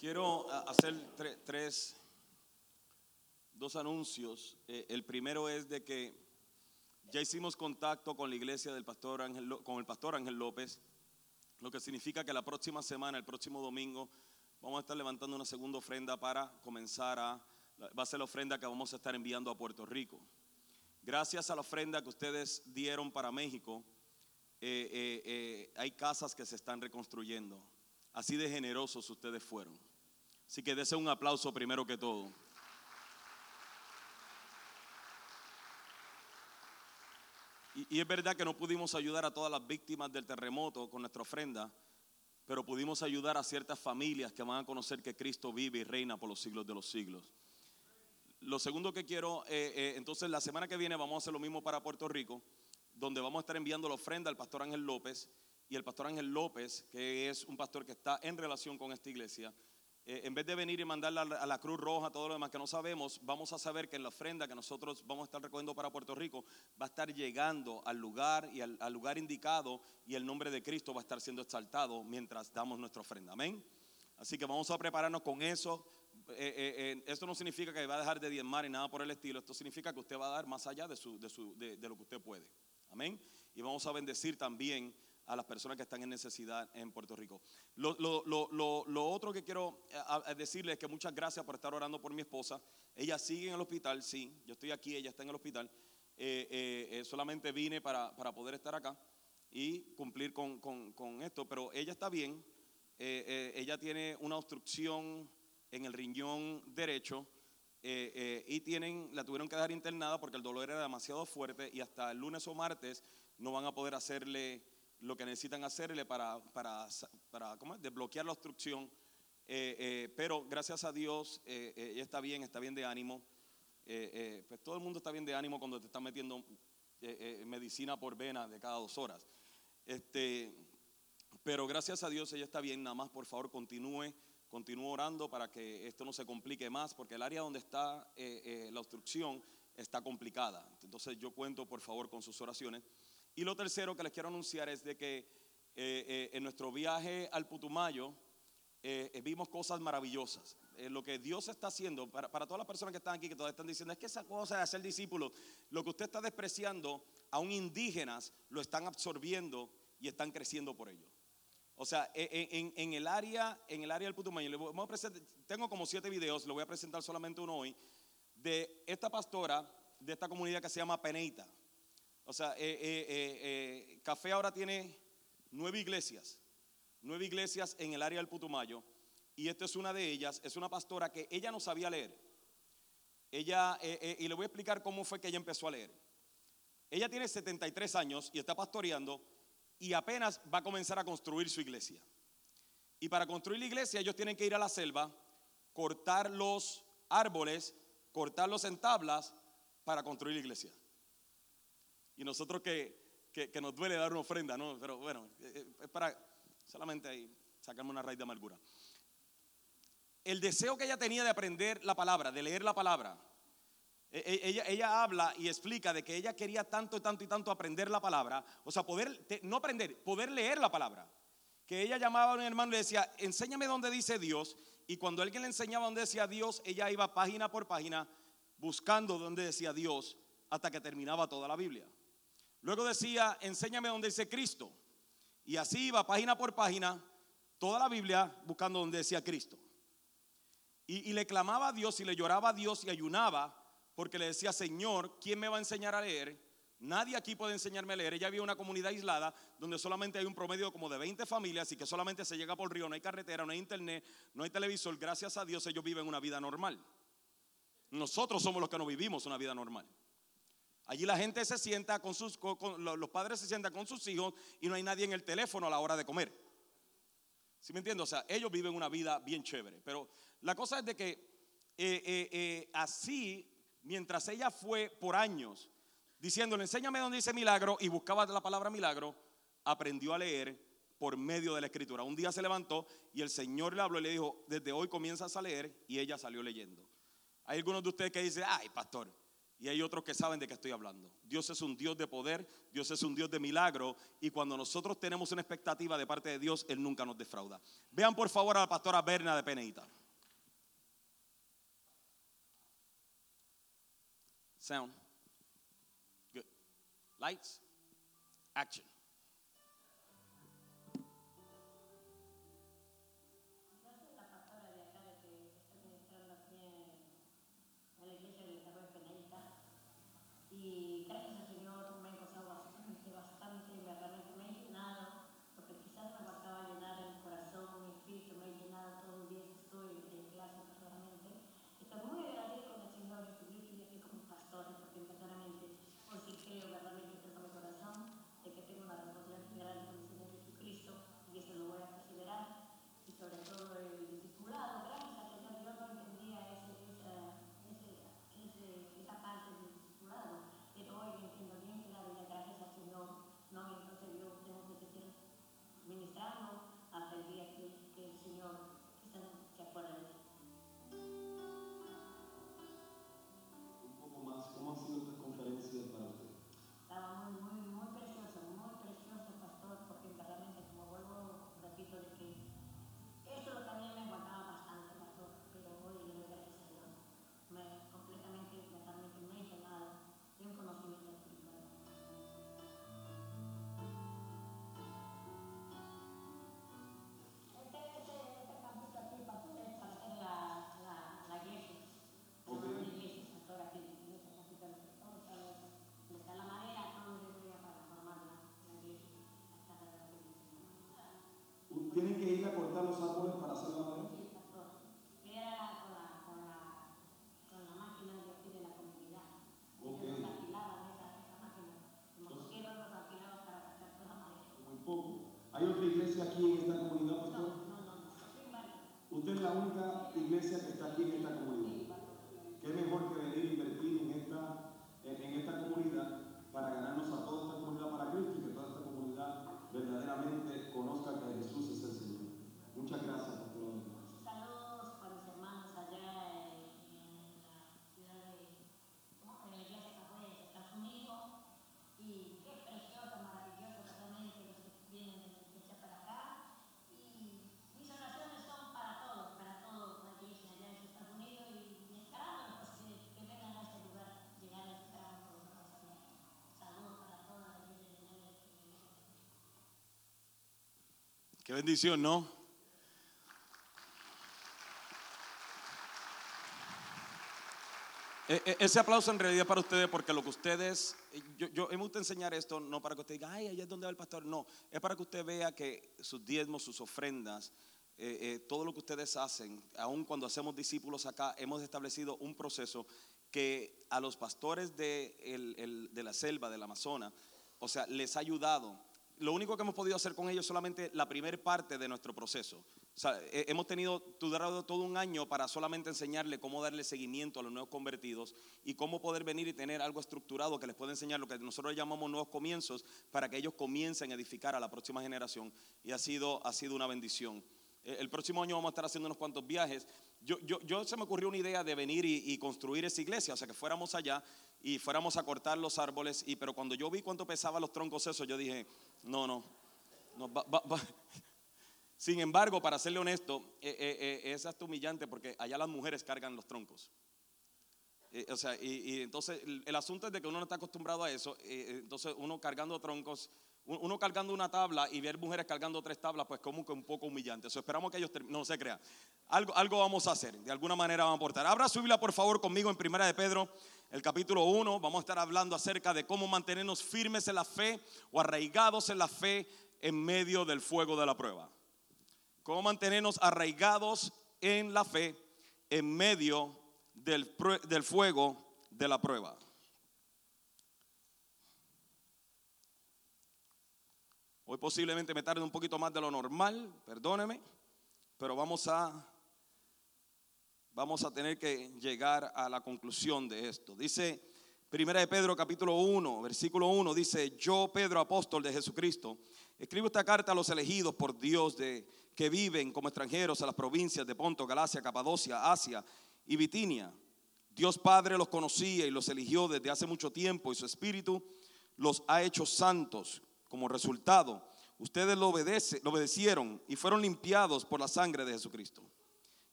Quiero ah, hacer tre- tres, dos anuncios. Eh, el primero es de que ya hicimos contacto con la iglesia del pastor Ángel, con el pastor Ángel López, lo que significa que la próxima semana, el próximo domingo, vamos a estar levantando una segunda ofrenda para comenzar a, va a ser la ofrenda que vamos a estar enviando a Puerto Rico. Gracias a la ofrenda que ustedes dieron para México, eh, eh, hay casas que se están reconstruyendo. Así de generosos ustedes fueron. Así que dese un aplauso primero que todo. Y, es verdad que no pudimos ayudar a todas las víctimas del terremoto con nuestra ofrenda, pero pudimos ayudar a ciertas familias que van a conocer que Cristo vive y reina por los siglos de los siglos. Lo segundo que quiero, eh, eh, entonces la semana que viene vamos a hacer lo mismo para Puerto Rico, donde vamos a estar enviando la ofrenda al pastor Ángel López. Y el pastor Ángel López, que es un pastor que está en relación con esta iglesia, eh, en vez de venir y mandarla a la, Cruz Roja, todo lo demás que no sabemos, vamos a saber que la ofrenda que nosotros vamos a estar recogiendo para Puerto Rico va a estar llegando al lugar y al, lugar indicado y el nombre de Cristo va a estar siendo exaltado mientras damos nuestra ofrenda. Amén. Así que vamos a prepararnos con eso. Eh, eh, esto no significa que va a dejar de diezmar y nada por el estilo. Esto significa que usted va a dar más allá de, su, de lo que usted puede. Amén. Y vamos a bendecir también a las personas que están en necesidad en Puerto Rico. Lo, lo- lo- lo- otro que quiero eh, decirles es que muchas gracias por estar orando por mi esposa. Ella sigue en el hospital, sí. Yo estoy aquí, ella está en el hospital. Eh, eh, eh, solamente vine para, para poder estar acá y cumplir con, con- con esto, pero ella está bien. Eh, eh, ella tiene una obstrucción en el riñón derecho eh, eh, y tienen, la tuvieron que dejar internada porque el dolor era demasiado fuerte y hasta el lunes o martes no van a poder hacerle lo que necesitan hacerle para, para, para ¿cómo es? desbloquear la obstrucción. Eh, eh, pero gracias a Dios, eh, eh, ella está bien, está bien de ánimo. Eh, eh, pues todo el mundo está bien de ánimo cuando te están metiendo eh, eh, medicina por vena de cada dos horas. Este, pero gracias a Dios ella está bien, nada más por favor continúe, continúe orando para que esto no se complique más, porque el área donde está eh, eh, la obstrucción está complicada. Entonces yo cuento por favor con sus oraciones. Y lo tercero que les quiero anunciar es de que eh, eh, en nuestro viaje al Putumayo eh, vimos cosas maravillosas. Lo que Dios está haciendo, para, para todas las personas que están aquí, que todavía están diciendo, es que esa cosa de hacer discípulos, lo que usted está despreciando, aún indígenas lo están absorbiendo y están creciendo por ello. O sea, e- e- en, en el área, en el área del Putumayo, voy- a tengo como siete videos, le voy a presentar solamente uno hoy, de esta pastora de esta comunidad que se llama Peneita. O sea, eh, eh, eh, Café ahora tiene nueve iglesias, nueve iglesias en el área del Putumayo, y esta es una de ellas, es una pastora que ella no sabía leer. Ella, y le voy a explicar cómo fue que ella empezó a leer. Ella tiene 73 años y está pastoreando y apenas va a comenzar a construir su iglesia. Y para construir la iglesia ellos tienen que ir a la selva, cortar los árboles, cortarlos en tablas para construir la iglesia. Y nosotros que, nos duele dar una ofrenda, ¿no? Pero bueno, eh, eh, es para solamente ahí sacarme una raíz de amargura. El deseo que ella tenía de aprender la palabra, de leer la palabra, e- e- ella, habla y explica de que ella quería tanto y tanto y tanto aprender la palabra, o sea, poder, no aprender, poder leer la palabra. Que ella llamaba a un hermano y le decía, enséñame dónde dice Dios. Y cuando alguien le enseñaba dónde decía Dios, ella iba página por página buscando dónde decía Dios hasta que terminaba toda la Biblia. Luego decía, enséñame dónde dice Cristo. Y así iba página por página toda la Biblia buscando dónde decía Cristo. Y, le clamaba a Dios y le lloraba a Dios y ayunaba porque le decía, Señor, ¿quién me va a enseñar a leer? Nadie aquí puede enseñarme a leer. Ella había una comunidad aislada donde solamente hay un promedio como de 20 familias y que solamente se llega por río, no hay carretera, no hay internet, no hay televisor. Gracias a Dios ellos viven una vida normal. Nosotros somos los que no vivimos una vida normal. Allí la gente se sienta con sus, los padres se sientan con sus hijos y no hay nadie en el teléfono a la hora de comer. ¿Sí me entiendes? O sea, ellos viven una vida bien chévere. Pero la cosa es de que eh, eh, eh, así, mientras ella fue por años diciéndole, enséñame dónde dice milagro y buscaba la palabra milagro, aprendió a leer por medio de la escritura. Un día se levantó y el Señor le habló y le dijo, desde hoy comienzas a leer y ella salió leyendo. Hay algunos de ustedes que dicen, ay, pastor, y hay otros que saben de qué estoy hablando. Dios es un Dios de poder, Dios es un Dios de milagro y cuando nosotros tenemos una expectativa de parte de Dios, Él nunca nos defrauda. Vean por favor a la pastora Berna de Peneita. Sound. Good. Lights. Action. Y gracias al Señor me he gozado bastante, bastante, me he llenado, porque quizás me faltaba llenar el corazón, mi espíritu, me he llenado todos los días que estoy en clase personalmente. Estoy muy agradecida con el Señor Jesucristo y aquí como pastor, porque verdaderamente, hoy sí creo verdaderamente en todo mi corazón, de que tengo una responsabilidad grande con el Señor Jesucristo y eso lo voy a perseverar y sobre Дмитра Qué bendición, ¿no? E- e- Ese aplauso en realidad para ustedes porque lo que ustedes, yo, yo me gusta enseñar esto no para que usted diga, ay, allá es donde va el pastor, no, es para que usted vea que sus diezmos, sus ofrendas, eh, eh, todo lo que ustedes hacen, aun cuando hacemos discípulos acá, hemos establecido un proceso que a los pastores de, el- de la selva, del Amazonas, o sea, les ha ayudado. Lo único que hemos podido hacer con ellos es solamente la primera parte de nuestro proceso. O sea, hemos tenido todo un año para solamente enseñarle cómo darle seguimiento a los nuevos convertidos y cómo poder venir y tener algo estructurado que les pueda enseñar lo que nosotros llamamos nuevos comienzos para que ellos comiencen a edificar a la próxima generación. Y ha sido, ha sido una bendición. Eh, El próximo año vamos a estar haciendo unos cuantos viajes. Yo se me ocurrió una idea de venir y, y construir esa iglesia, o sea, que fuéramos allá y fuéramos a cortar los árboles. Y, pero cuando yo vi cuánto pesaban los troncos esos, yo dije, no, no, no va- va- va. Sin embargo, para serle honesto, eh, eh, eh, es hasta humillante porque allá las mujeres cargan los troncos. O sea, y, entonces el, asunto es de que uno no está acostumbrado a eso. entonces uno cargando troncos, un- uno cargando una tabla y ver mujeres cargando tres tablas, pues como que un poco humillante. Eso esperamos que ellos. No se crean. Algo, algo vamos a hacer, de alguna manera vamos a aportar. Abra su por favor, conmigo en Primera de Pedro, el capítulo 1. Vamos a estar hablando acerca de cómo mantenernos firmes en la fe o arraigados en la fe en medio del fuego de la prueba. Cómo mantenernos arraigados en la fe en medio del, del fuego de la prueba. Hoy posiblemente me tarde un poquito más de lo normal, perdóneme, pero vamos a vamos a tener que llegar a la conclusión de esto. Dice Primera de Pedro capítulo 1, versículo 1 dice, "Yo Pedro apóstol de Jesucristo, escribo esta carta a los elegidos por Dios de que viven como extranjeros a las provincias de Ponto, Galacia, Capadocia, Asia y Bitinia, Dios Padre los conocía y los eligió desde hace mucho tiempo y su Espíritu los ha hecho santos. Como resultado, ustedes lo, obedece, lo obedecieron y fueron limpiados por la sangre de Jesucristo.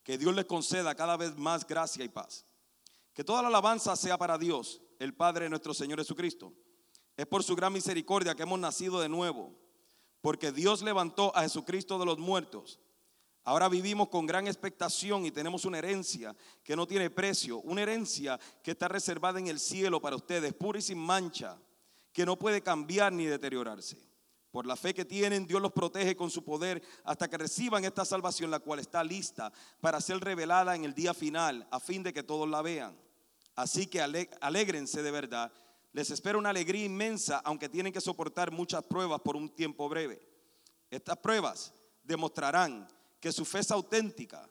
Que Dios les conceda cada vez más gracia y paz. Que toda la alabanza sea para Dios, el Padre de nuestro Señor Jesucristo. Es por su gran misericordia que hemos nacido de nuevo, porque Dios levantó a Jesucristo de los muertos. Ahora vivimos con gran expectación y tenemos una herencia que no tiene precio, una herencia que está reservada en el cielo para ustedes, pura y sin mancha, que no puede cambiar ni deteriorarse. Por la fe que tienen, Dios los protege con su poder hasta que reciban esta salvación, la cual está lista para ser revelada en el día final, a fin de que todos la vean. Así que alégrense de verdad. Les espera una alegría inmensa, aunque tienen que soportar muchas pruebas por un tiempo breve. Estas pruebas demostrarán que su fe es auténtica.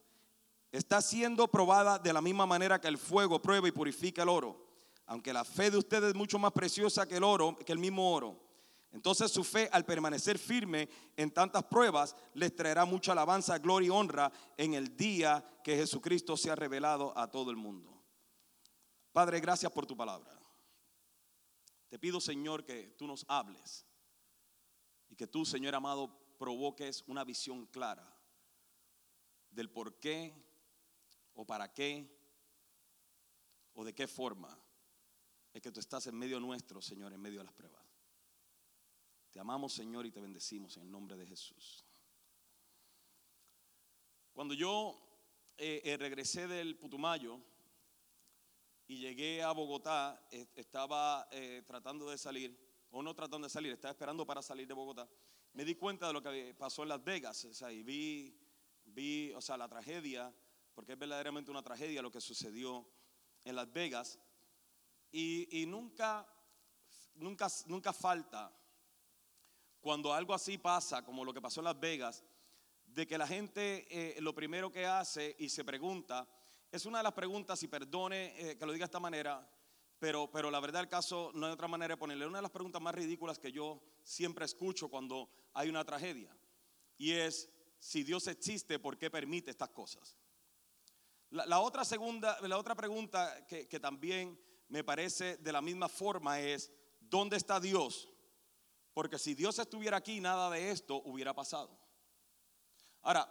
Está siendo probada de la misma manera que el fuego prueba y purifica el oro. Aunque la fe de ustedes es mucho más preciosa que el oro, que el mismo oro. Entonces su fe, al permanecer firme en tantas pruebas, les traerá mucha alabanza, gloria y honra en el día que Jesucristo sea revelado a todo el mundo. Padre, gracias por tu palabra. Te pido, Señor, que tú nos hables y que tú, Señor amado, provoques una visión clara del por qué o para qué o de qué forma es que tú estás en medio nuestro, Señor, en medio de las pruebas. Te amamos, Señor, y te bendecimos en el nombre de Jesús. Cuando yo eh, eh, regresé del Putumayo y llegué a Bogotá, eh, estaba tratando de salir, o no tratando de salir, estaba esperando para salir de Bogotá. Me di cuenta de lo que pasó en Las Vegas, o sea, y vi, vi, o sea, la tragedia, porque es verdaderamente una tragedia lo que sucedió en Las Vegas. Y, y nunca, nunca, nunca falta cuando algo así pasa, como lo que pasó en Las Vegas, de que la gente eh, lo primero que hace y se pregunta, es una de las preguntas, y perdone eh, que lo diga de esta manera, pero, pero la verdad el caso no hay otra manera de ponerle, una de las preguntas más ridículas que yo siempre escucho cuando hay una tragedia, y es, si Dios existe, ¿por qué permite estas cosas? La, otra, segunda, la otra pregunta que, que también me parece de la misma forma es, ¿dónde está Dios? Porque si Dios estuviera aquí, nada de esto hubiera pasado. Ahora,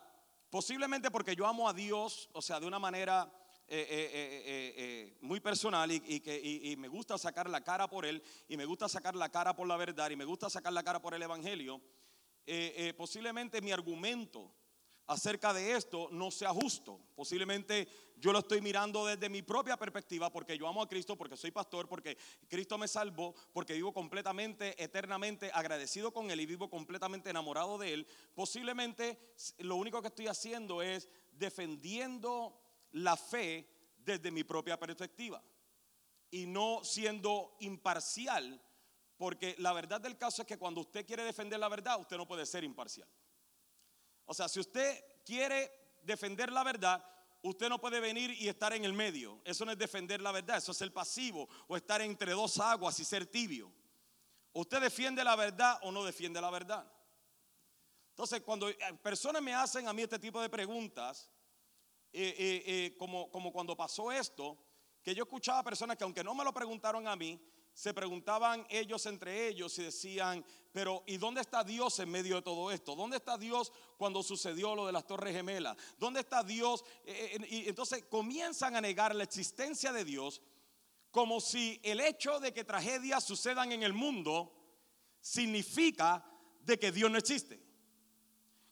posiblemente porque yo amo a Dios, o sea, de una manera eh, eh, eh, muy personal y, que, me gusta sacar la cara por Él, y me gusta sacar la cara por la verdad, y me gusta sacar la cara por el Evangelio, posiblemente mi argumento acerca de esto no sea justo. Posiblemente yo lo estoy mirando desde mi propia perspectiva porque yo amo a Cristo, porque soy pastor, porque Cristo me salvó, porque vivo completamente, eternamente agradecido con Él y vivo completamente enamorado de Él. Posiblemente lo único que estoy haciendo es defendiendo la fe desde mi propia perspectiva y no siendo imparcial, porque la verdad del caso es que cuando usted quiere defender la verdad, usted no puede ser imparcial. O sea, si usted quiere defender la verdad, usted no puede venir y estar en el medio. Eso no es defender la verdad, eso es el pasivo o estar entre dos aguas y ser tibio. Usted defiende la verdad o no defiende la verdad. Entonces, cuando eh, personas me hacen a mí este tipo de preguntas, eh, eh, como, como cuando pasó esto, que yo escuchaba personas que aunque no me lo preguntaron a mí, se preguntaban ellos entre ellos y decían, pero ¿y dónde está Dios en medio de todo esto? ¿Dónde está Dios cuando sucedió lo de las Torres Gemelas? ¿Dónde está Dios? Eh, eh, y entonces comienzan a negar la existencia de Dios como si el hecho de que tragedias sucedan en el mundo significa de que Dios no existe.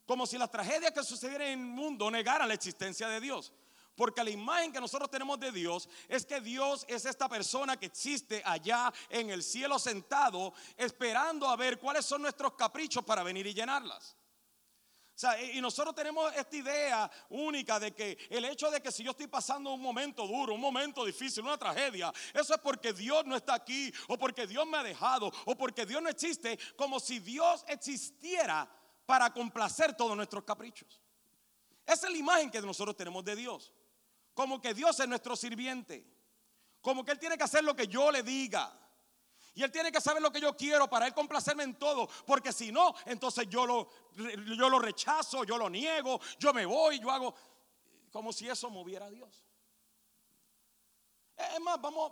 Como si las tragedias que sucedieran en el mundo negaran la existencia de Dios. Porque la imagen que nosotros tenemos de Dios es que Dios es esta persona que existe allá en el cielo sentado, esperando a ver cuáles son nuestros caprichos para venir y llenarlas. O sea, y nosotros tenemos esta idea única de que el hecho de que si yo estoy pasando un momento duro, un momento difícil, una tragedia, eso es porque Dios no está aquí, o porque Dios me ha dejado, o porque Dios no existe, como si Dios existiera para complacer todos nuestros caprichos. Esa es la imagen que nosotros tenemos de Dios. Como que Dios es nuestro sirviente. Como que Él tiene que hacer lo que yo le diga. Y Él tiene que saber lo que yo quiero para Él complacerme en todo. Porque si no, entonces yo lo, yo lo rechazo, yo lo niego, yo me voy, yo hago como si eso moviera a Dios. Es más, vamos,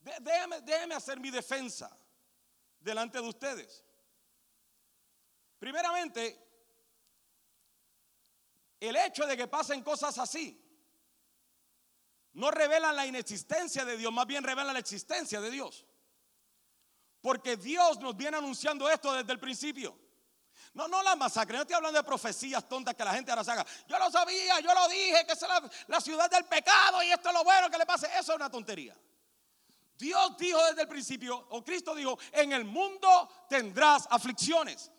dé- déjeme, déjeme hacer mi defensa delante de ustedes. Primeramente, el hecho de que pasen cosas así no revelan la inexistencia de Dios, más bien revelan la existencia de Dios. Porque Dios nos viene anunciando esto desde el principio. No, no la masacre, no estoy hablando de profecías tontas que la gente ahora saca. Yo lo sabía, yo lo dije, que es la, la ciudad del pecado y esto es lo bueno que le pase. Eso es una tontería. Dios dijo desde el principio, o Cristo dijo, en el mundo tendrás aflicciones.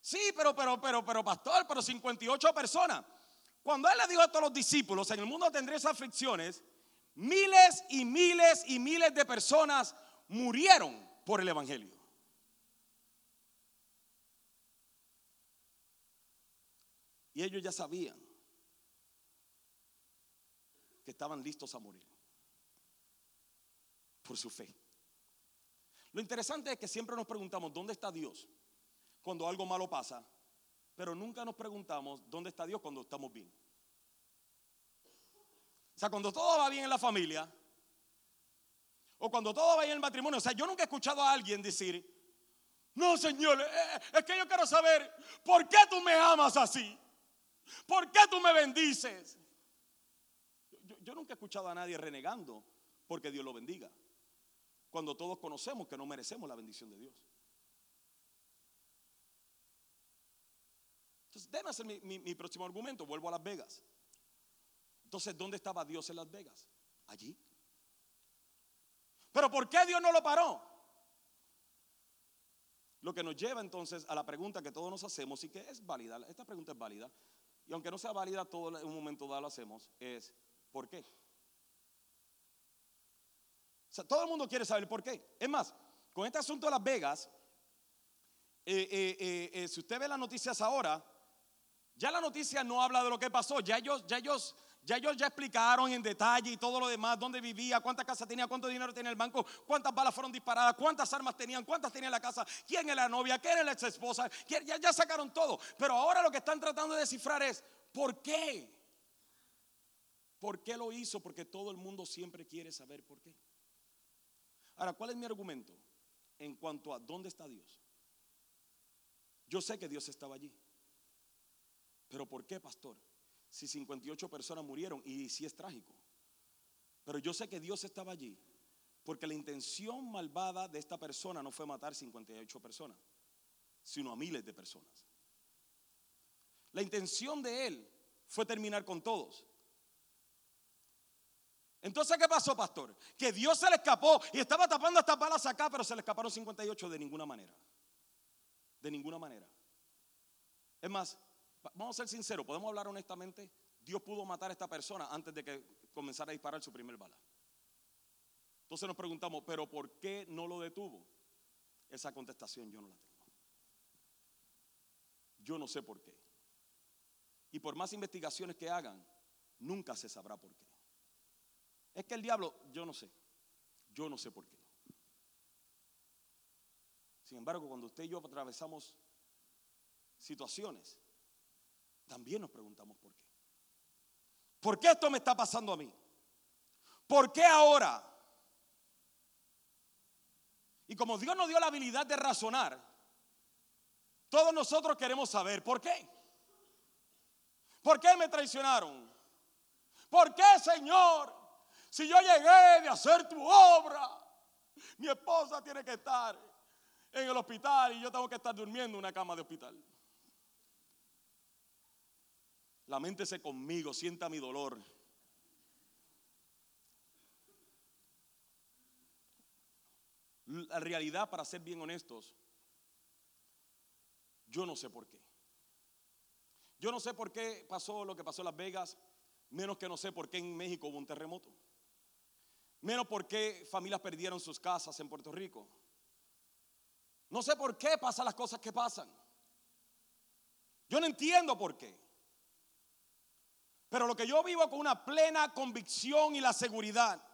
Sí, pero, pero, pero, pero, pastor, pero 58 personas. Cuando Él le dijo a todos los discípulos, en el mundo tendréis aflicciones, miles y miles y miles de personas murieron por el Evangelio. Y ellos ya sabían que estaban listos a morir por su fe. Lo interesante es que siempre nos preguntamos, ¿dónde está Dios cuando algo malo pasa? Pero nunca nos preguntamos, ¿dónde está Dios cuando estamos bien? O sea, cuando todo va bien en la familia, o cuando todo va bien en el matrimonio. O sea, yo nunca he escuchado a alguien decir, no, Señor, eh, eh, es que yo quiero saber, ¿por qué tú me amas así? ¿Por qué tú me bendices? Yo, yo nunca he escuchado a nadie renegando porque Dios lo bendiga. Cuando todos conocemos que no merecemos la bendición de Dios. Entonces, déjame hacer mi, mi- próximo argumento. Vuelvo a Las Vegas. Entonces, ¿dónde estaba Dios en Las Vegas? Allí. Pero ¿por qué Dios no lo paró? Lo que nos lleva entonces a la pregunta que todos nos hacemos y que es válida. Esta pregunta es válida. Y aunque no sea válida, todo en un momento dado lo hacemos. Es ¿por qué? Todo el mundo quiere saber por qué. Es más, con este asunto de Las Vegas, eh, eh, eh, si usted ve las noticias ahora, ya la noticia no habla de lo que pasó. Ya ellos, ya ellos, ya ellos ya explicaron en detalle y todo lo demás, dónde vivía, cuántas casas tenía, cuánto dinero tenía el banco, cuántas balas fueron disparadas, cuántas armas tenían, cuántas tenía en la casa, quién era la novia, quién era la ex esposa. Ya, ya sacaron todo. Pero ahora lo que están tratando de descifrar es, ¿por qué? ¿Por qué lo hizo? Porque todo el mundo siempre quiere saber por qué. Ahora, ¿cuál es mi argumento en cuanto a dónde está Dios? Yo sé que Dios estaba allí. Pero ¿por qué, pastor? Si 58 personas murieron y si es trágico. Pero yo sé que Dios estaba allí porque la intención malvada de esta persona no fue matar 58 personas, sino a miles de personas. La intención de él fue terminar con todos. Entonces, ¿qué pasó, pastor? Que Dios se le escapó y estaba tapando estas balas acá, pero se le escaparon 58 de ninguna manera. De ninguna manera. Es más, vamos a ser sinceros, podemos hablar honestamente. Dios pudo matar a esta persona antes de que comenzara a disparar su primer bala. Entonces nos preguntamos, ¿pero por qué no lo detuvo? Esa contestación yo no la tengo. Yo no sé por qué. Y por más investigaciones que hagan, nunca se sabrá por qué. Es que el diablo, yo no sé. Yo no sé por qué. Sin embargo, cuando usted y yo atravesamos situaciones, también nos preguntamos por qué. ¿Por qué esto me está pasando a mí? ¿Por qué ahora? Y como Dios nos dio la habilidad de razonar, todos nosotros queremos saber por qué. ¿Por qué me traicionaron? ¿Por qué, Señor? Si yo llegué de hacer tu obra, mi esposa tiene que estar en el hospital y yo tengo que estar durmiendo en una cama de hospital. Laméntese conmigo, sienta mi dolor. La realidad, para ser bien honestos, yo no sé por qué. Yo no sé por qué pasó lo que pasó en Las Vegas, menos que no sé por qué en México hubo un terremoto. Menos por qué familias perdieron sus casas en Puerto Rico. No sé por qué pasan las cosas que pasan. Yo no entiendo por qué. Pero lo que yo vivo con una plena convicción y la seguridad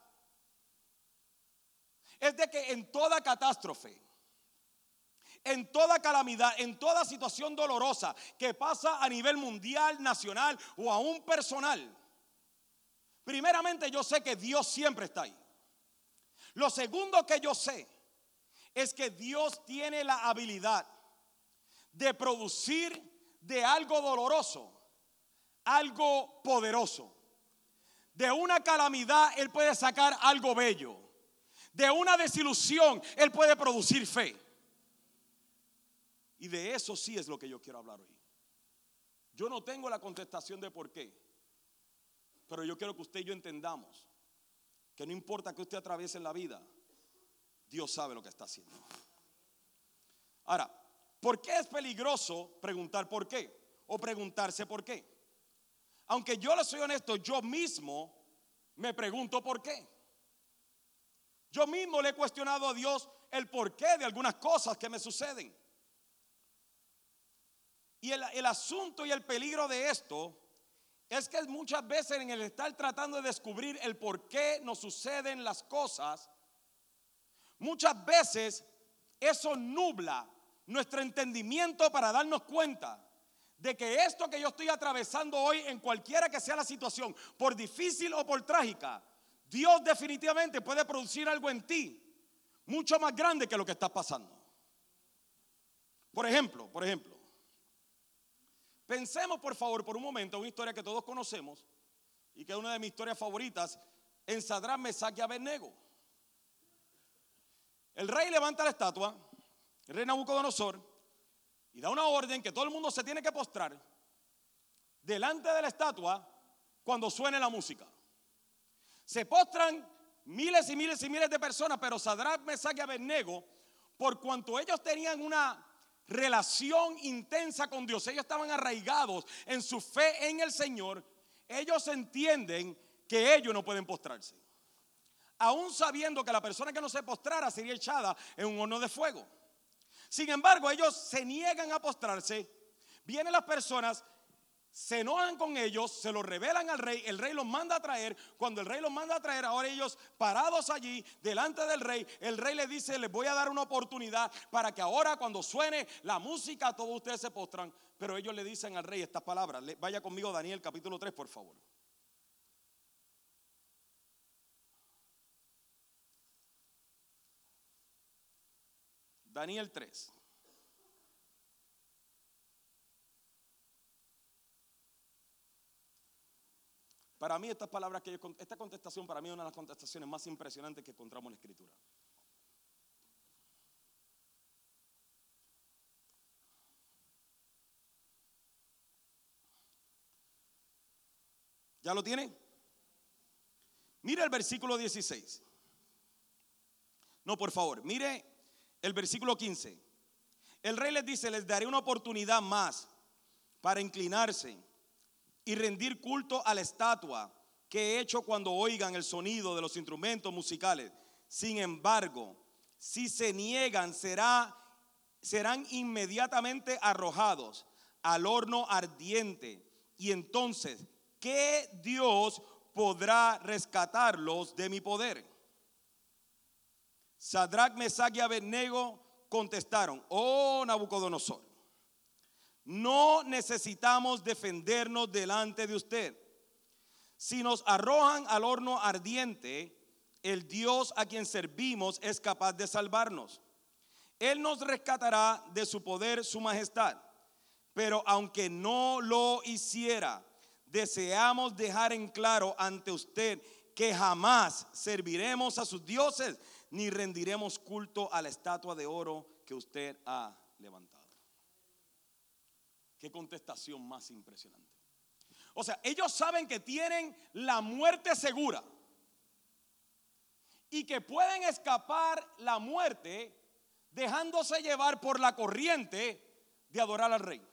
es de que en toda catástrofe, en toda calamidad, en toda situación dolorosa que pasa a nivel mundial, nacional o aún personal, Primeramente yo sé que Dios siempre está ahí. Lo segundo que yo sé es que Dios tiene la habilidad de producir de algo doloroso algo poderoso. De una calamidad Él puede sacar algo bello. De una desilusión Él puede producir fe. Y de eso sí es lo que yo quiero hablar hoy. Yo no tengo la contestación de por qué. Pero yo quiero que usted y yo entendamos que no importa que usted atraviese en la vida, Dios sabe lo que está haciendo. Ahora, ¿por qué es peligroso preguntar por qué? O preguntarse por qué. Aunque yo le soy honesto, yo mismo me pregunto por qué. Yo mismo le he cuestionado a Dios el porqué de algunas cosas que me suceden. Y el, el, asunto y el peligro de esto es que muchas veces en el estar tratando de descubrir el por qué nos suceden las cosas, muchas veces eso nubla nuestro entendimiento para darnos cuenta de que esto que yo estoy atravesando hoy, en cualquiera que sea la situación, por difícil o por trágica, Dios definitivamente puede producir algo en ti mucho más grande que lo que estás pasando. Por ejemplo, por ejemplo, pensemos por favor por un momento una historia que todos conocemos y que es una de mis historias favoritas en Sadrán, Mesach y Abednego. El rey levanta la estatua, el rey Nabucodonosor, y da una orden que todo el mundo se tiene que postrar delante de la estatua cuando suene la música. Se postran miles y miles y miles de personas, pero Sadrach, Mesach y Abednego, por cuanto ellos tenían una relación intensa con Dios, ellos estaban arraigados en su fe en el Señor, ellos entienden que ellos no pueden postrarse. Aún sabiendo que la persona que no se postrara sería echada en un horno de fuego. Sin embargo, ellos se niegan a postrarse. Vienen las personas, se enojan con ellos, se lo revelan al rey, el rey los manda a traer. Cuando el rey los manda a traer, ahora ellos parados allí, delante del rey, el rey les dice, les voy a dar una oportunidad para que ahora cuando suene la música, todos ustedes se postran. Pero ellos le dicen al rey estas palabras. Vaya conmigo Daniel capítulo 3, por favor. Daniel 3. Para mí estas palabras que yo, esta contestación para mí es una de las contestaciones más impresionantes que encontramos en la escritura. ¿Ya lo tiene? Mire el versículo 16. No, por favor, mire el versículo 15. El rey les dice, les daré una oportunidad más para inclinarse y rendir culto a la estatua que he hecho cuando oigan el sonido de los instrumentos musicales. Sin embargo, si se niegan, será, serán inmediatamente arrojados al horno ardiente. Y entonces, ¿qué Dios podrá rescatarlos de mi poder? Sadrach, Mesach y Abednego contestaron, oh Nabucodonosor, no necesitamos defendernos delante de usted. Si nos arrojan al horno ardiente, el Dios a quien servimos es capaz de salvarnos. Él nos rescatará de su poder, su majestad. Pero aunque no lo hiciera, deseamos dejar en claro ante usted que jamás serviremos a sus dioses ni rendiremos culto a la estatua de oro que usted ha levantado. Qué contestación más impresionante. O sea, ellos saben que tienen la muerte segura y que pueden escapar la muerte dejándose llevar por la corriente de adorar al rey.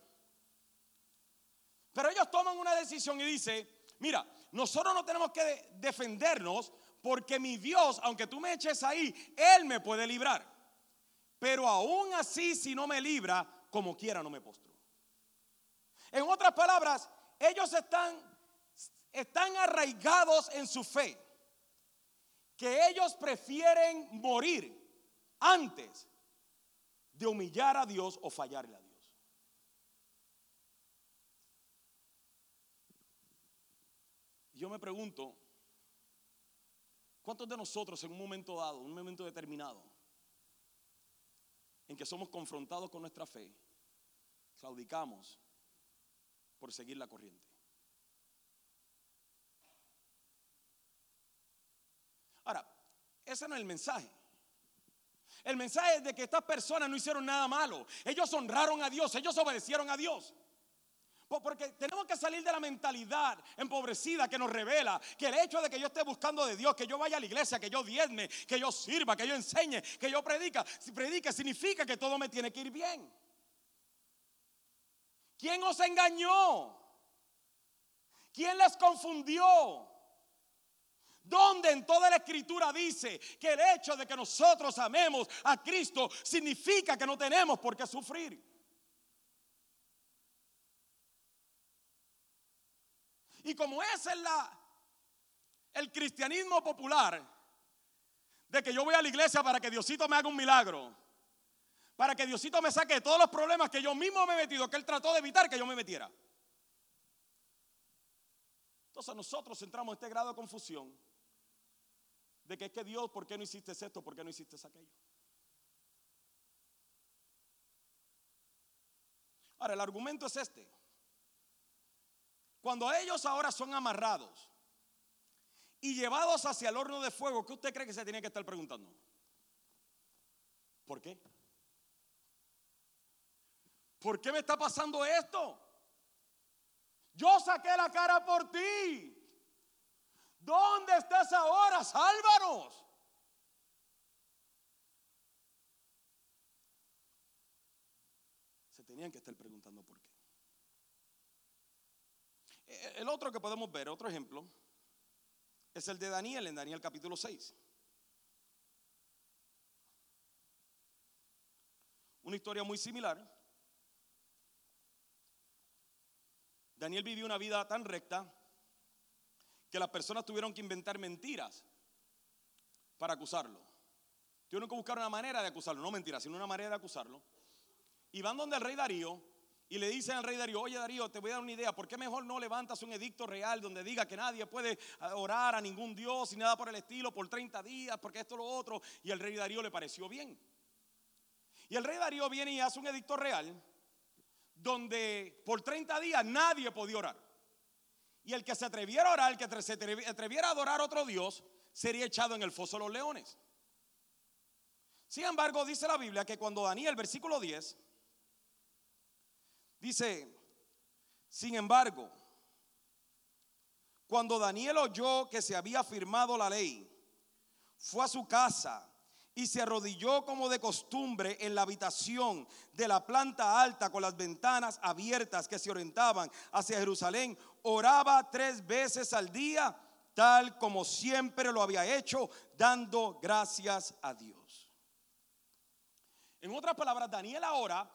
Pero ellos toman una decisión y dicen, mira, nosotros no tenemos que defendernos porque mi Dios, aunque tú me eches ahí, Él me puede librar. Pero aún así, si no me libra, como quiera no me postro. En otras palabras, ellos están, están arraigados en su fe. Que ellos prefieren morir antes de humillar a Dios o fallarle a Dios. Yo me pregunto, ¿Cuántos de nosotros en un momento dado, un momento determinado, en que somos confrontados con nuestra fe, claudicamos por seguir la corriente? Ahora, ese no es el mensaje. El mensaje es de que estas personas no hicieron nada malo. Ellos honraron a Dios, ellos obedecieron a Dios. Porque tenemos que salir de la mentalidad empobrecida que nos revela que el hecho de que yo esté buscando de Dios, que yo vaya a la iglesia, que yo diezme, que yo sirva, que yo enseñe, que yo predica, si predique significa que todo me tiene que ir bien. ¿Quién os engañó? ¿Quién les confundió? ¿Dónde en toda la escritura dice que el hecho de que nosotros amemos a Cristo significa que no tenemos por qué sufrir? Y como ese es la, el cristianismo popular, de que yo voy a la iglesia para que Diosito me haga un milagro, para que Diosito me saque todos los problemas que yo mismo me he metido, que Él trató de evitar que yo me metiera. Entonces nosotros entramos en este grado de confusión de que es que Dios, ¿por qué no hiciste esto? ¿Por qué no hiciste aquello? Ahora, el argumento es este. Cuando ellos ahora son amarrados y llevados hacia el horno de fuego, ¿qué usted cree que se tiene que estar preguntando? ¿Por qué? ¿Por qué me está pasando esto? Yo saqué la cara por ti. ¿Dónde estás ahora? Sálvanos. Se tenían que estar preguntando por qué. El otro que podemos ver, otro ejemplo, es el de Daniel en Daniel capítulo 6. Una historia muy similar. Daniel vivió una vida tan recta que las personas tuvieron que inventar mentiras para acusarlo. Tuvieron que buscar una manera de acusarlo, no mentiras, sino una manera de acusarlo. Y van donde el rey Darío y le dicen al rey Darío, oye Darío, te voy a dar una idea, ¿por qué mejor no levantas un edicto real donde diga que nadie puede orar a ningún Dios y nada por el estilo por 30 días, porque esto lo otro? Y el rey Darío le pareció bien. Y el rey Darío viene y hace un edicto real donde por 30 días nadie podía orar. Y el que se atreviera a orar, el que se atreviera a adorar a otro Dios, sería echado en el foso de los leones. Sin embargo, dice la Biblia que cuando Daniel, versículo 10, dice, sin embargo, cuando Daniel oyó que se había firmado la ley, fue a su casa y se arrodilló como de costumbre en la habitación de la planta alta con las ventanas abiertas que se orientaban hacia Jerusalén. Oraba tres veces al día, tal como siempre lo había hecho, dando gracias a Dios. En otras palabras, Daniel ahora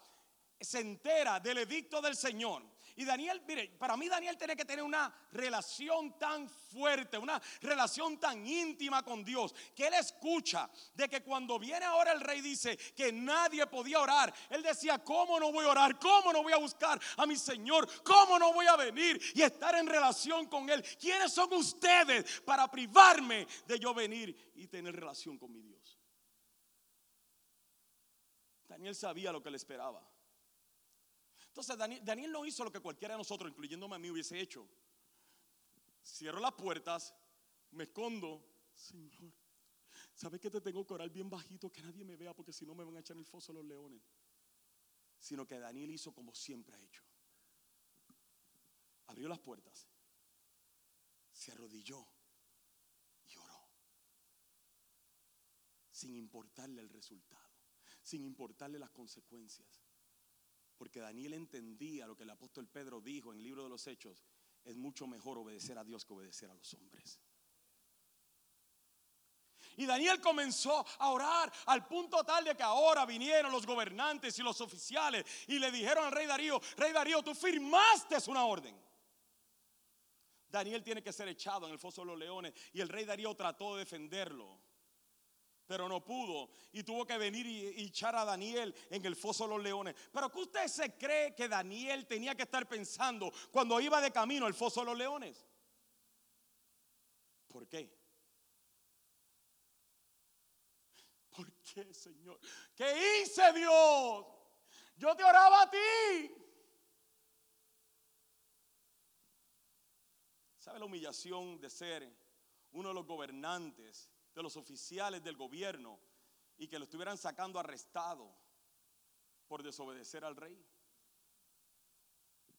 se entera del edicto del Señor y Daniel, mire, para mí Daniel tiene que tener una relación tan fuerte, una relación tan íntima con Dios, que él escucha de que cuando viene ahora el rey dice que nadie podía orar, él decía, ¿cómo no voy a orar? ¿Cómo no voy a buscar a mi Señor? ¿Cómo no voy a venir y estar en relación con Él? ¿Quiénes son ustedes para privarme de yo venir y tener relación con mi Dios? Daniel sabía lo que le esperaba. Entonces Daniel, no hizo lo que cualquiera de nosotros, incluyéndome a mí, hubiese hecho. Cierro las puertas, me escondo, Señor. ¿Sabes que te tengo que orar bien bajito que nadie me vea porque si no me van a echar en el foso los leones? Sino que Daniel hizo como siempre ha hecho. Abrió las puertas, se arrodilló y oró. Sin importarle el resultado, sin importarle las consecuencias. Porque Daniel entendía lo que el apóstol Pedro dijo en el libro de los Hechos. Es mucho mejor obedecer a Dios que obedecer a los hombres. Y Daniel comenzó a orar al punto tal de que ahora vinieron los gobernantes y los oficiales y le dijeron al rey Darío, rey Darío, tú firmaste una orden. Daniel tiene que ser echado en el foso de los leones y el rey Darío trató de defenderlo pero no pudo y tuvo que venir y, echar a Daniel en el foso de los leones. Pero ¿qué usted se cree que Daniel tenía que estar pensando cuando iba de camino al foso de los leones? ¿Por qué? ¿Qué, Señor? ¿Qué hice, Dios? Yo te oraba a ti. ¿Sabe la humillación de ser uno de los gobernantes, de los oficiales del gobierno y que lo estuvieran sacando arrestado por desobedecer al rey?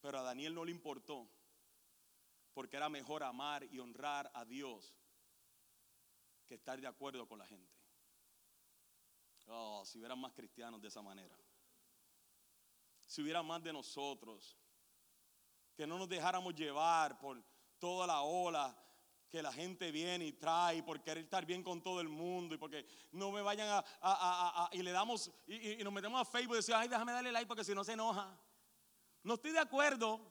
Pero a Daniel no le importó, porque era mejor amar y honrar a Dios que estar de acuerdo con la gente. Oh, si hubieran más cristianos de esa manera. Si hubiera más de nosotros. Que no nos dejáramos llevar por toda la ola que la gente viene y trae por querer estar bien con todo el mundo y porque no me vayan a, y le damos y, y nos metemos a Facebook y decimos, ay, déjame darle like porque si no se enoja. No estoy de acuerdo,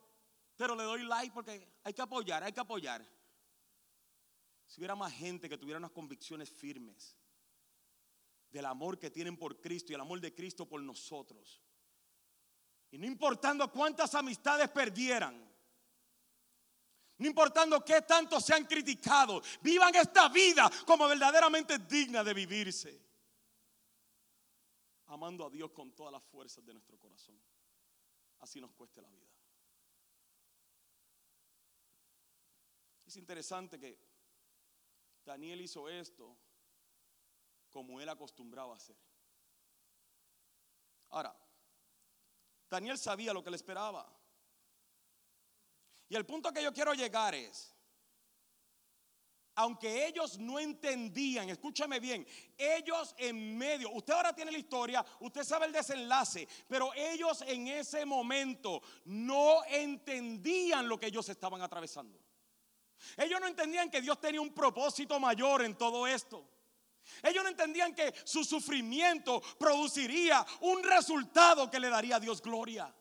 pero le doy like porque hay que apoyar, hay que apoyar. Si hubiera más gente que tuviera unas convicciones firmes del amor que tienen por Cristo y el amor de Cristo por nosotros. Y no importando cuántas amistades perdieran, no importando qué tanto se han criticado, vivan esta vida como verdaderamente digna de vivirse. Amando a Dios con todas las fuerzas de nuestro corazón. Así nos cueste la vida. Es interesante que Daniel hizo esto como él acostumbraba a hacer. Ahora, Daniel sabía lo que le esperaba. Y el punto que yo quiero llegar es, aunque ellos no entendían, escúchame bien, ellos en medio, usted ahora tiene la historia, usted sabe el desenlace, pero ellos en ese momento no entendían lo que ellos estaban atravesando. Ellos no entendían que Dios tenía un propósito mayor en todo esto. Ellos no entendían que su sufrimiento produciría un resultado que le daría a Dios gloria.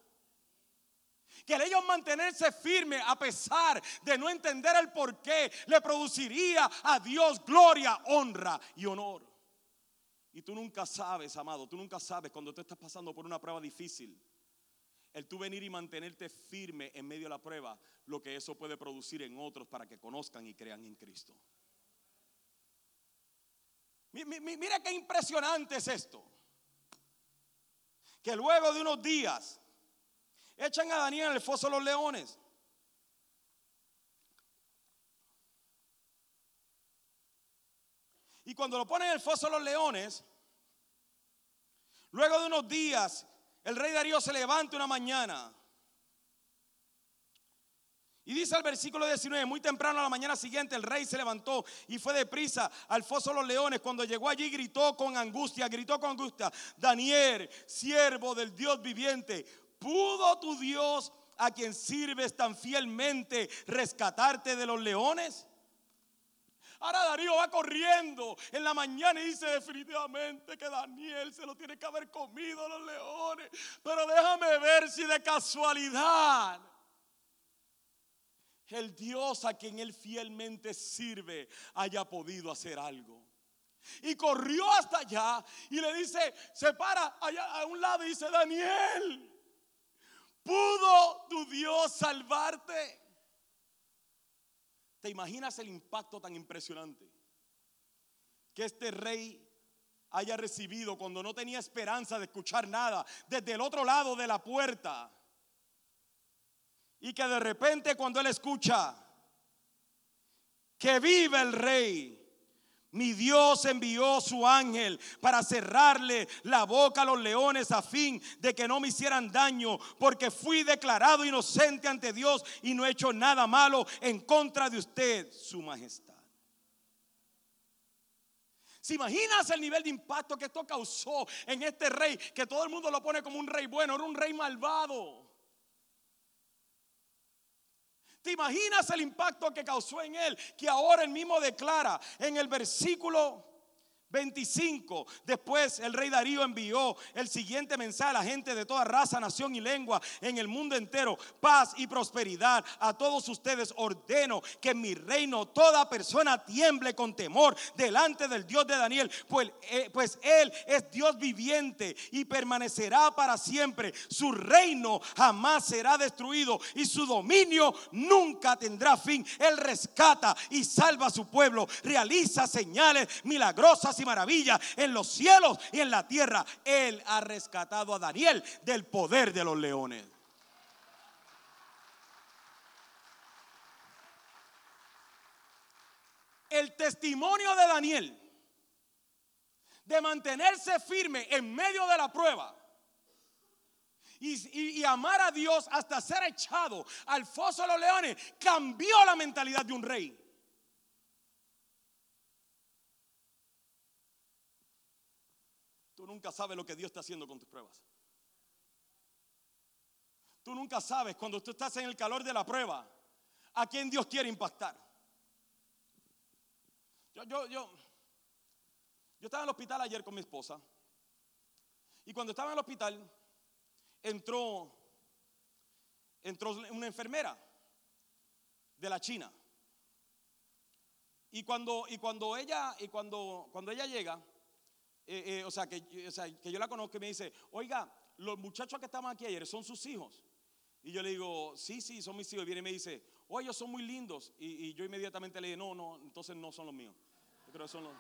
Que el ellos mantenerse firme a pesar de no entender el por qué le produciría a Dios gloria, honra y honor. Y tú nunca sabes, amado, tú nunca sabes cuando tú estás pasando por una prueba difícil. El tú venir y mantenerte firme en medio de la prueba, lo que eso puede producir en otros para que conozcan y crean en Cristo. Mi- mi- mi- Mira qué impresionante es esto. Que luego de unos días echan a Daniel en el foso de los leones. Y cuando lo ponen en el foso de los leones, luego de unos días, el rey Darío se levanta una mañana. Y dice el versículo 19, muy temprano a la mañana siguiente el rey se levantó y fue deprisa al foso de los leones. Cuando llegó allí gritó con angustia, gritó con angustia, Daniel, siervo del Dios viviente, ¿pudo tu Dios a quien sirves tan fielmente rescatarte de los leones? Ahora Darío va corriendo en la mañana y dice definitivamente que Daniel se lo tiene que haber comido los leones. Pero déjame ver si de casualidad el Dios a quien él fielmente sirve haya podido hacer algo. Y corrió hasta allá y le dice, se para allá a un lado y dice, Daniel, ¿pudo tu Dios salvarte? ¿Te imaginas el impacto tan impresionante que este rey haya recibido cuando no tenía esperanza de escuchar nada desde el otro lado de la puerta? Y que de repente cuando él escucha que vive el rey, mi Dios envió su ángel para cerrarle la boca a los leones a fin de que no me hicieran daño, porque fui declarado inocente ante Dios y no he hecho nada malo en contra de usted, su majestad. ¿Se imaginas el nivel de impacto que esto causó en este rey? Que todo el mundo lo pone como un rey bueno, era un rey malvado. ¿Te imaginas el impacto que causó en él? Que ahora él mismo declara en el versículo 25. Después el rey Darío envió el siguiente mensaje a la gente de toda raza, nación y lengua en el mundo entero. Paz y prosperidad a todos ustedes. Ordeno que en mi reino toda persona tiemble con temor delante del Dios de Daniel. Pues, eh, pues él es Dios viviente y permanecerá para siempre. Su reino jamás será destruido y su dominio nunca tendrá fin. Él rescata y salva a su pueblo. Realiza señales milagrosas y maravillas en los cielos y en la tierra. Él ha rescatado a Daniel del poder de los leones. El testimonio de Daniel de mantenerse firme en medio de la prueba y- y amar a Dios hasta ser echado al foso de los leones cambió la mentalidad de un rey. Nunca sabes lo que Dios está haciendo con tus pruebas. Tú nunca sabes cuando tú estás en el calor de la prueba a quién Dios quiere impactar. Yo, yo, yo, yo estaba en el hospital ayer con mi esposa. Y cuando estaba en el hospital, entró, entró una enfermera de la China. Y cuando, y cuando ella, y cuando, cuando ella llega, eh, eh, o, sea, que, o sea, que yo la conozco y me dice, oiga, los muchachos que estaban aquí ayer son sus hijos. Y yo le digo, sí, sí, son mis hijos. Y viene y me dice, oh, ellos son muy lindos. Y, yo inmediatamente le dije, no, no, entonces no son los míos. Yo son los...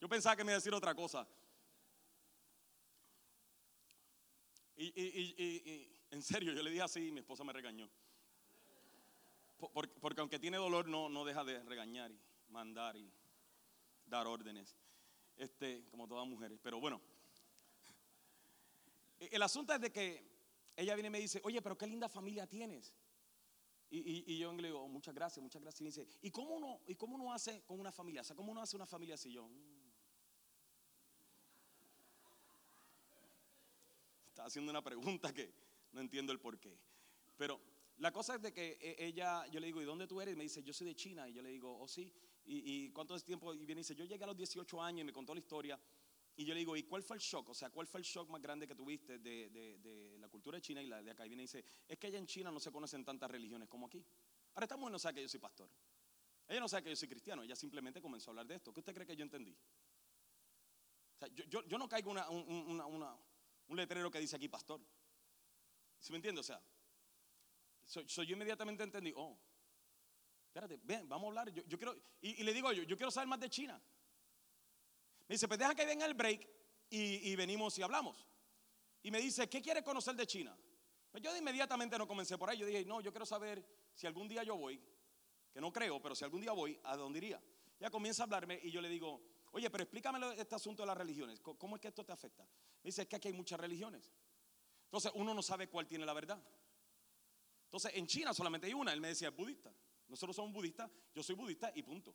Yo pensaba que me iba a decir otra cosa. Y, y- y- en serio, yo le dije así y mi esposa me regañó. Por- porque aunque tiene dolor, no, no deja de regañar y mandar y dar órdenes. Este, como todas mujeres. Pero bueno. E- El asunto es de que ella viene y me dice, oye, pero qué linda familia tienes. Y, y- y yo le digo, "Oh, muchas gracias, muchas gracias. Y dice, ¿y cómo, uno, ¿y cómo uno hace con una familia? O sea, ¿cómo uno hace una familia así? Yo, "Mm". está haciendo una pregunta que no entiendo el por qué. Pero la cosa es de que eh, ella, yo le digo, ¿y dónde tú eres? Y me dice, yo soy de China. Y yo le digo, oh sí. ¿Y, cuánto es tiempo? Y viene y dice, yo llegué a los 18 años y me contó la historia. Y yo le digo, ¿y cuál fue el shock? O sea, ¿cuál fue el shock más grande que tuviste de, de- la cultura de China y la de acá? Y viene y dice, es que allá en China no se conocen tantas religiones como aquí. Ahora esta mujer no sabe que yo soy pastor. Ella no sabe que yo soy cristiano. Ella simplemente comenzó a hablar de esto. ¿Qué usted cree que yo entendí? O sea, yo, yo- no caigo una, un, un- una- una- un letrero que dice aquí pastor. ¿Sí me entiende? O sea, so yo inmediatamente entendí, oh, espérate, ven, vamos a hablar. Yo, quiero, y, le digo yo, yo quiero saber más de China. Me dice, pues deja que venga el break y, venimos y hablamos. Y me dice, ¿qué quiere conocer de China? Pues yo de inmediatamente no comencé por ahí. Yo dije, no, yo quiero saber si algún día yo voy, que no creo, pero si algún día voy, ¿a dónde iría? Ya comienza a hablarme y yo le digo, oye, pero explícame este asunto de las religiones. ¿Cómo- ¿Cómo es que esto te afecta? Me dice, es que aquí hay muchas religiones. Entonces uno no sabe cuál tiene la verdad. Entonces en China solamente hay una. Él me decía, es budista. Nosotros somos budistas, yo soy budista y punto.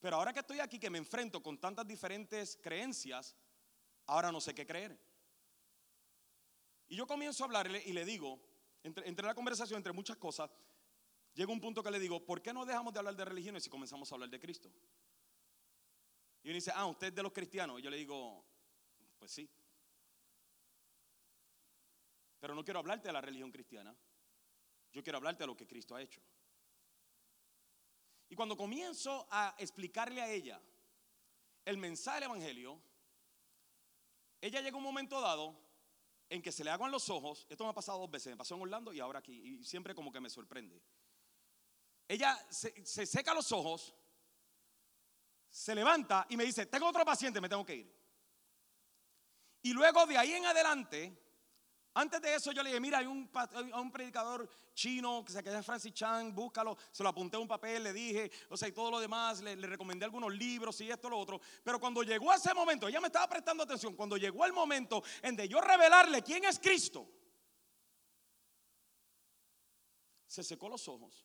Pero ahora que estoy aquí, que me enfrento con tantas diferentes creencias, ahora no sé qué creer. Y yo comienzo a hablarle y le digo, entre, la conversación, entre muchas cosas, llega un punto que le digo, ¿por qué no dejamos de hablar de religiones y comenzamos a hablar de Cristo? Y él dice, ah, usted es de los cristianos. Y yo le digo, pues sí. Pero no quiero hablarte de la religión cristiana. Yo quiero hablarte de lo que Cristo ha hecho. Y cuando comienzo a explicarle a ella el mensaje del Evangelio, ella llega un momento dado en que se le aguan los ojos. Esto me ha pasado dos veces, me pasó en Orlando y ahora aquí, y siempre como que me sorprende. Ella se, se seca los ojos, se levanta y me dice, tengo otro paciente, me tengo que ir. Y luego de ahí en adelante, antes de eso yo le dije, mira, hay un, hay un predicador chino que se llama Francis Chan, búscalo, se lo apunté a un papel, le dije, o sea, y todo lo demás, le, recomendé algunos libros y esto, lo otro. Pero cuando llegó ese momento, ella me estaba prestando atención, cuando llegó el momento en de yo revelarle quién es Cristo, se secó los ojos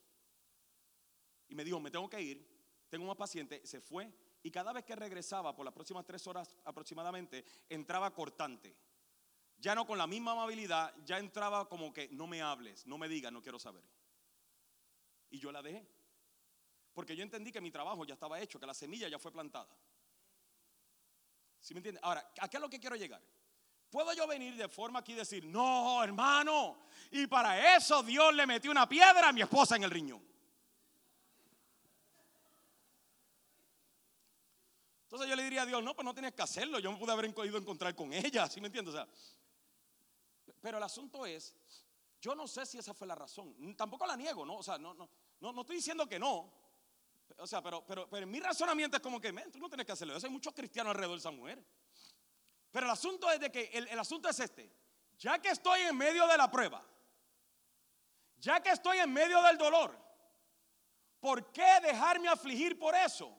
y me dijo, me tengo que ir, tengo más paciente, se fue y cada vez que regresaba por las próximas tres horas aproximadamente, entraba cortante. Ya no con la misma amabilidad, ya entraba como que no me hables, no me digas, no quiero saber. Y yo la dejé. Porque yo entendí que mi trabajo ya estaba hecho, que la semilla ya fue plantada. ¿Sí me entiende? Ahora, ¿a qué es lo que quiero llegar? ¿Puedo yo venir de forma aquí y decir, no, hermano, y para eso Dios le metió una piedra a mi esposa en el riñón? Entonces yo le diría a Dios, no, pues no tienes que hacerlo, yo me pude haber ido a encontrar con ella, ¿sí me entiendes? O sea, pero el asunto es, yo no sé si esa fue la razón, tampoco la niego, ¿no? O sea, no, no, no, no estoy diciendo que no, O sea, pero, pero, pero mi razonamiento es como que, men, tú no tienes que hacerlo. Eso hay muchos cristianos alrededor de esa mujer. Pero el asunto es de que el, el asunto es este. Ya que estoy en medio de la prueba, ya que estoy en medio del dolor, ¿por qué dejarme afligir por eso?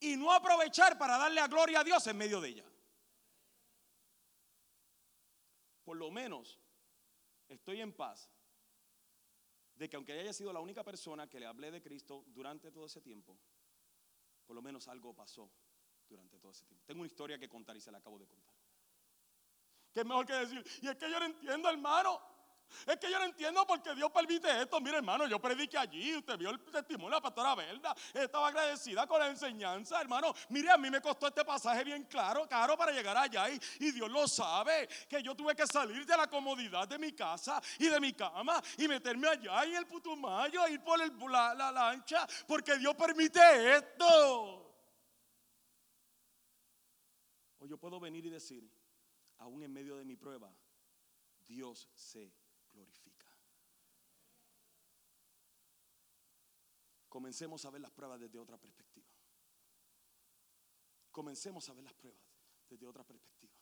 Y no aprovechar para darle a gloria a Dios en medio de ella. Por lo menos estoy en paz de que aunque haya sido la única persona que le hablé de Cristo durante todo ese tiempo, por lo menos algo pasó durante todo ese tiempo. Tengo una historia que contar y se la acabo de contar. ¿Qué es mejor que decir? Y es que yo no entiendo, hermano. Es que yo no entiendo por qué Dios permite esto. Mire, hermano, yo prediqué allí. Usted vio el testimonio de la pastora Verda. Estaba agradecida con la enseñanza, hermano. Mire, a mí me costó este pasaje bien claro, caro para llegar allá. Y, Dios lo sabe. Que yo tuve que salir de la comodidad de mi casa y de mi cama y meterme allá en el Putumayo, ir por la, la lancha. Porque Dios permite esto. O yo puedo venir y decir, aún en medio de mi prueba, Dios se Comencemos a ver las pruebas desde otra perspectiva. Comencemos a ver las pruebas desde otra perspectiva.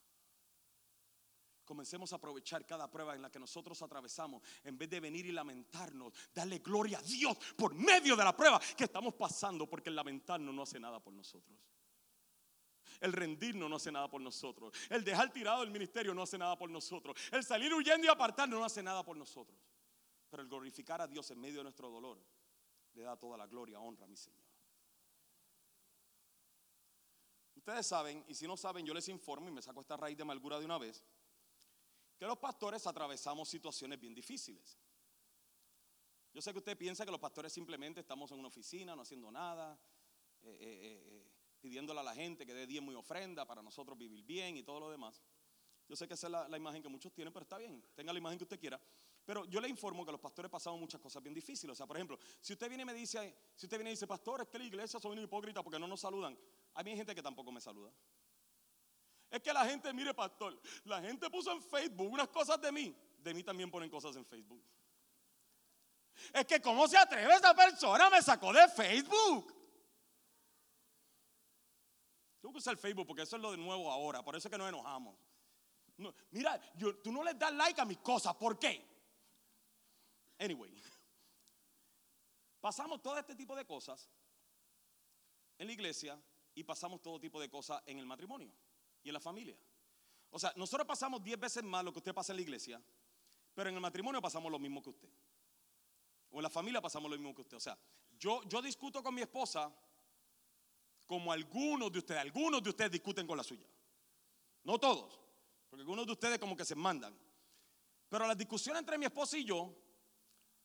Comencemos a aprovechar cada prueba en la que nosotros atravesamos, en vez de venir y lamentarnos, darle gloria a Dios por medio de la prueba que estamos pasando, porque el lamentarnos no hace nada por nosotros. El rendirnos no hace nada por nosotros. El dejar tirado el ministerio no hace nada por nosotros. El salir huyendo y apartarnos no hace nada por nosotros. Pero el glorificar a Dios en medio de nuestro dolor le da toda la gloria, honra a mi Señor. Ustedes saben, y si no saben, yo les informo y me saco esta raíz de amargura de una vez, que los pastores atravesamos situaciones bien difíciles. Yo sé que usted piensa que los pastores simplemente estamos en una oficina, no haciendo nada. Eh, eh, eh, pidiéndole a la gente que dé diezmo y ofrenda para nosotros vivir bien y todo lo demás. Yo sé que esa es la, la, imagen que muchos tienen, pero está bien, tenga la imagen que usted quiera. Pero yo le informo que los pastores pasamos muchas cosas bien difíciles. O sea, por ejemplo, si usted viene y me dice, si usted viene y dice, pastor, es que la iglesia son hipócritas porque no nos saludan. A mí hay gente que tampoco me saluda. Es que la gente, mire, pastor, la gente puso en Facebook unas cosas de mí. De mí también ponen cosas en Facebook. Es que, ¿cómo se atreve esa persona? Me sacó de Facebook. Tengo que usar Facebook porque eso es lo de nuevo ahora. Por eso es que nos enojamos. No, mira, tú no le das like a mis cosas. ¿Por qué? Anyway. Pasamos todo este tipo de cosas en la iglesia y pasamos todo tipo de cosas en el matrimonio y en la familia. O sea, nosotros pasamos 10 veces más lo que usted pasa en la iglesia, pero en el matrimonio pasamos lo mismo que usted. O en la familia pasamos lo mismo que usted. O sea, yo, yo discuto con mi esposa como algunos de ustedes, algunos de ustedes discuten con la suya. No todos, porque algunos de ustedes como que se mandan. Pero las discusiones entre mi esposa y yo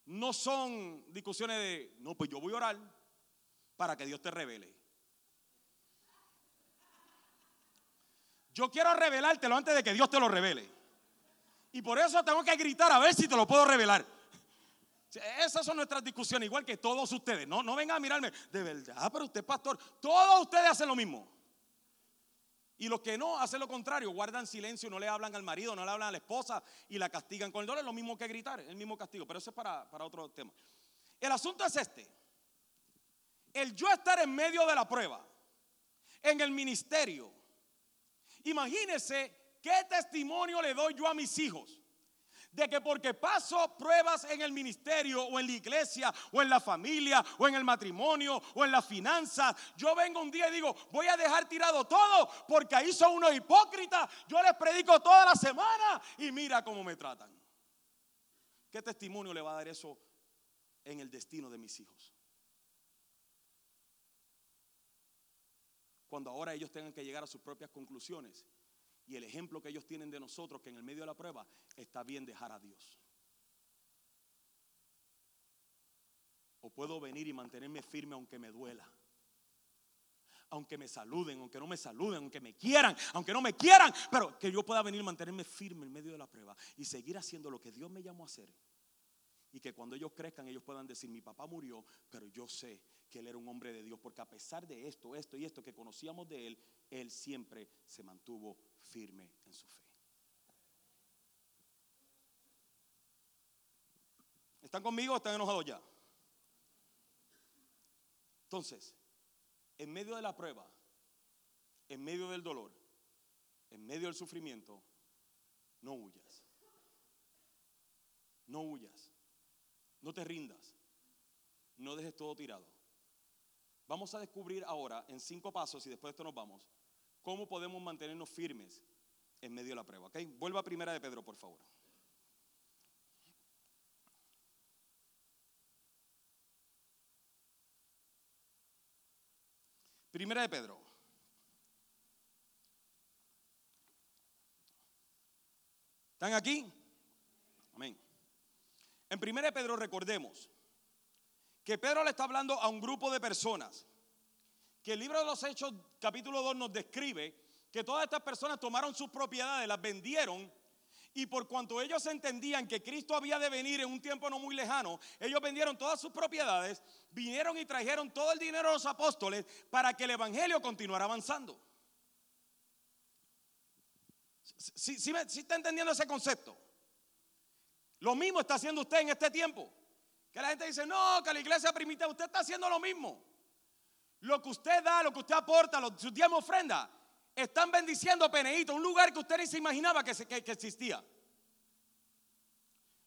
no son discusiones de, no, pues yo voy a orar para que Dios te revele. Yo quiero revelártelo antes de que Dios te lo revele. Y por eso tengo que gritar a ver si te lo puedo revelar. Esas son nuestras discusiones, igual que todos ustedes. No, no vengan a mirarme, de verdad, pero usted, pastor, todos ustedes hacen lo mismo. Y los que no hacen lo contrario, guardan silencio, no le hablan al marido, no le hablan a la esposa y la castigan con el dolor, es lo mismo que gritar, el mismo castigo. Pero eso es para, para otro tema. El asunto es este: el yo estar en medio de la prueba, en el ministerio. Imagínese qué testimonio le doy yo a mis hijos de que porque paso pruebas en el ministerio o en la iglesia o en la familia o en el matrimonio o en las finanzas, yo vengo un día y digo, voy a dejar tirado todo porque ahí son unos hipócritas, yo les predico toda la semana y mira cómo me tratan. ¿Qué testimonio le va a dar eso en el destino de mis hijos? Cuando ahora ellos tengan que llegar a sus propias conclusiones y el ejemplo que ellos tienen de nosotros, que en el medio de la prueba está bien dejar a Dios. O puedo venir y mantenerme firme aunque me duela. Aunque me saluden, aunque no me saluden, aunque me quieran, aunque no me quieran, pero que yo pueda venir y mantenerme firme en medio de la prueba y seguir haciendo lo que Dios me llamó a hacer. Y que cuando ellos crezcan, ellos puedan decir, mi papá murió, pero yo sé que él era un hombre de Dios, porque a pesar de esto, esto y esto que conocíamos de él, él siempre se mantuvo firme en su fe. ¿Están conmigo o están enojados ya? Entonces, en medio de la prueba, en medio del dolor, en medio del sufrimiento, no huyas. No huyas. No te rindas. No dejes todo tirado. Vamos a descubrir ahora en cinco pasos y después de esto nos vamos, cómo podemos mantenernos firmes en medio de la prueba. ¿ok? Vuelva a primera de Pedro, por favor. Primera de Pedro. ¿Están aquí? Amén. En Primera de Pedro recordemos que Pedro le está hablando a un grupo de personas. Que el libro de los Hechos, capítulo 2, nos describe que todas estas personas tomaron sus propiedades, las vendieron y por cuanto ellos entendían que Cristo había de venir en un tiempo no muy lejano, ellos vendieron todas sus propiedades, vinieron y trajeron todo el dinero a los apóstoles para que el Evangelio continuara avanzando. ¿Sí, sí, está entendiendo ese concepto? Lo mismo está haciendo usted en este tiempo. Que la gente dice, no, que la iglesia primitiva, usted está haciendo lo mismo. Lo que usted da, lo que usted aporta, lo, su diezmo ofrenda, están bendiciendo Peneito, un lugar que usted ni se imaginaba que, que, existía.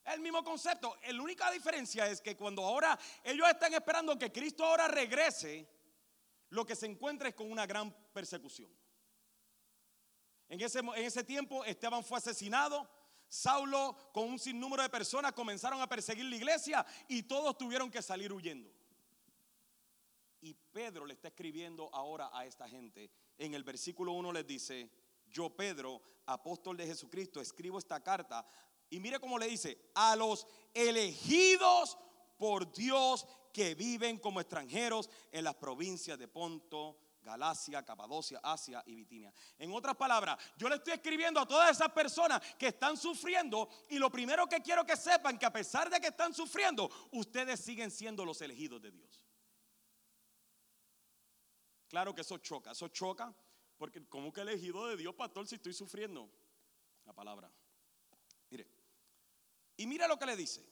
El mismo concepto. La única diferencia es que cuando ahora ellos están esperando que Cristo ahora regrese, lo que se encuentra es con una gran persecución. En ese, en ese tiempo Esteban fue asesinado, Saulo con un sinnúmero de personas comenzaron a perseguir la iglesia y todos tuvieron que salir huyendo. Pedro le está escribiendo ahora a esta gente. En el versículo 1 les dice, yo Pedro, apóstol de Jesucristo, escribo esta carta. Y mire cómo le dice, a los elegidos por Dios que viven como extranjeros en las provincias de Ponto, Galacia, Capadocia, Asia y Bitinia. En otras palabras, yo le estoy escribiendo a todas esas personas que están sufriendo y lo primero que quiero que sepan que a pesar de que están sufriendo, ustedes siguen siendo los elegidos de Dios. Claro que eso choca, eso choca, porque como que elegido de Dios, pastor, si estoy sufriendo? La palabra. Mire, y mira lo que le dice.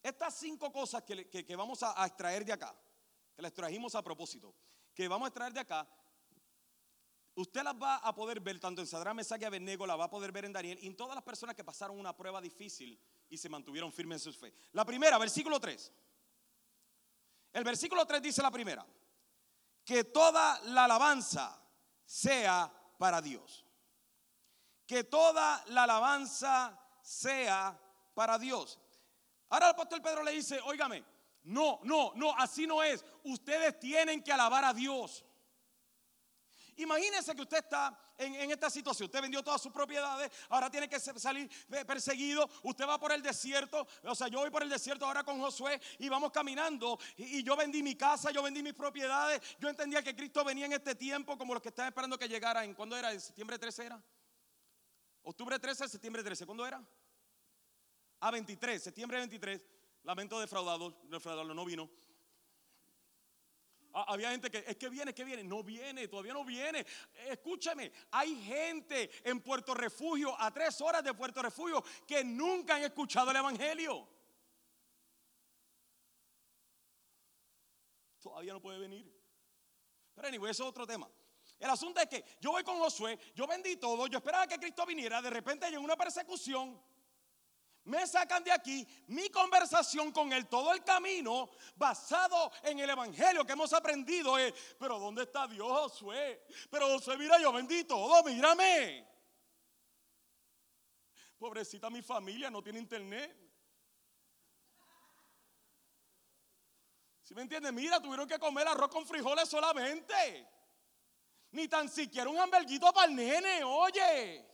Estas cinco cosas que, vamos a, extraer de acá, que les trajimos a propósito, que vamos a extraer de acá, usted las va a poder ver tanto en Sadra, Mesach y Abednego, la va a poder ver en Daniel y en todas las personas que pasaron una prueba difícil y se mantuvieron firmes en su fe. La primera, versículo 3. El versículo 3 dice la primera que toda la alabanza sea para Dios. Que toda la alabanza sea para Dios. Ahora el apóstol Pedro le dice, óigame, no, no, no, así no es. Ustedes tienen que alabar a Dios. Imagínense que usted está en, esta situación. Usted vendió todas sus propiedades, ahora tiene que salir perseguido. Usted va por el desierto. O sea, yo voy por el desierto ahora con Josué y vamos caminando. Y, yo vendí mi casa, yo vendí mis propiedades. Yo entendía que Cristo venía en este tiempo como los que estaban esperando que llegara. ¿En cuándo era? ¿En septiembre 13 era? ¿Octubre 13? ¿Septiembre 13? ¿Cuándo era? A 23, septiembre 23. Lamento defraudado, defraudado, no vino. Ah, había gente que es que viene, que viene, no viene, todavía no viene. Escúchame, hay gente en Puerto Refugio, a tres horas de Puerto Refugio, que nunca han escuchado el Evangelio. Todavía no puede venir. Pero anyway, eso es otro tema. El asunto es que yo voy con Josué, yo vendí todo, yo esperaba que Cristo viniera, de repente hay una persecución me sacan de aquí mi conversación con él todo el camino basado en el evangelio que hemos aprendido es, pero ¿dónde está Dios Josué? Pero Josué, mira, yo vendí todo, mírame. Pobrecita mi familia, no tiene internet. ¿Sí me entiendes? Mira, tuvieron que comer arroz con frijoles solamente. Ni tan siquiera un hamburguito para el nene, oye.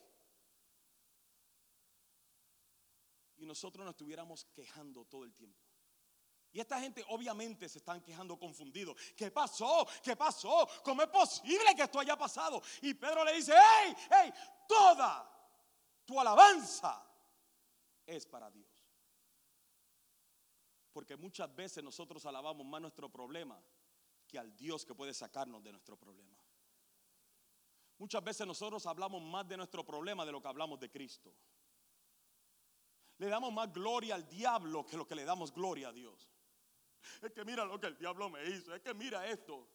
Y nosotros nos estuviéramos quejando todo el tiempo. Y esta gente obviamente se están quejando confundidos. ¿Qué pasó? ¿Qué pasó? ¿Cómo es posible que esto haya pasado? Y Pedro le dice, ¡hey, hey! Toda tu alabanza es para Dios. Porque muchas veces nosotros alabamos más nuestro problema que al Dios que puede sacarnos de nuestro problema. Muchas veces nosotros hablamos más de nuestro problema de lo que hablamos de Cristo le damos más gloria al diablo que lo que le damos gloria a Dios. Es que mira lo que el diablo me hizo. Es que mira esto.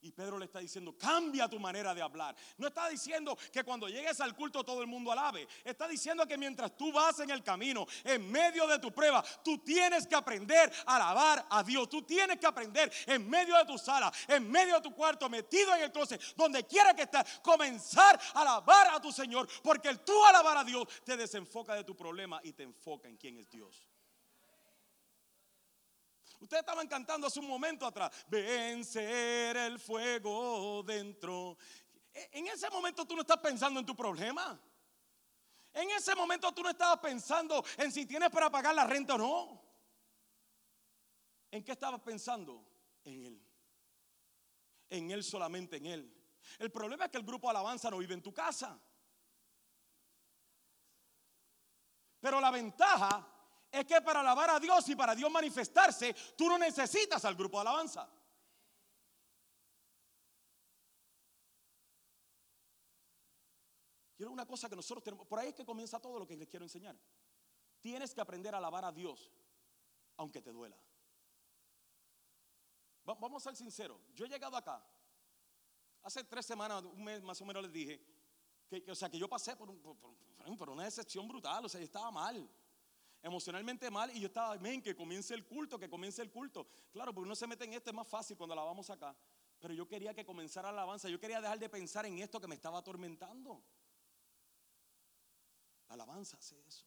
Y Pedro le está diciendo, cambia tu manera de hablar. No está diciendo que cuando llegues al culto todo el mundo alabe. Está diciendo que mientras tú vas en el camino, en medio de tu prueba, tú tienes que aprender a alabar a Dios. Tú tienes que aprender en medio de tu sala, en medio de tu cuarto, metido en el closet, donde quiera que estés, comenzar a alabar a tu Señor. Porque el tú alabar a Dios te desenfoca de tu problema y te enfoca en quién es Dios. Ustedes estaban cantando hace un momento atrás, vencer el fuego dentro. E, en ese momento tú no estás pensando en tu problema. En ese momento tú no estabas pensando en si tienes para pagar la renta o no. ¿En qué estabas pensando? En Él. En Él solamente, en Él. El problema es que el grupo Alabanza no vive en tu casa. Pero la ventaja es que para alabar a Dios y para Dios manifestarse, tú no necesitas al grupo de alabanza. Quiero una cosa que nosotros tenemos, por ahí es que comienza todo lo que les quiero enseñar. Tienes que aprender a alabar a Dios, aunque te duela. Vamos a ser sinceros, yo he llegado acá, hace tres semanas, un mes más o menos les dije, que, o sea, que yo pasé por, una decepción brutal, o sea, yo estaba mal emocionalmente mal y yo estaba, amén, que comience el culto, que comience el culto. Claro, porque uno se mete en esto, es más fácil cuando la vamos acá. Pero yo quería que comenzara la alabanza, yo quería dejar de pensar en esto que me estaba atormentando. La alabanza hace eso.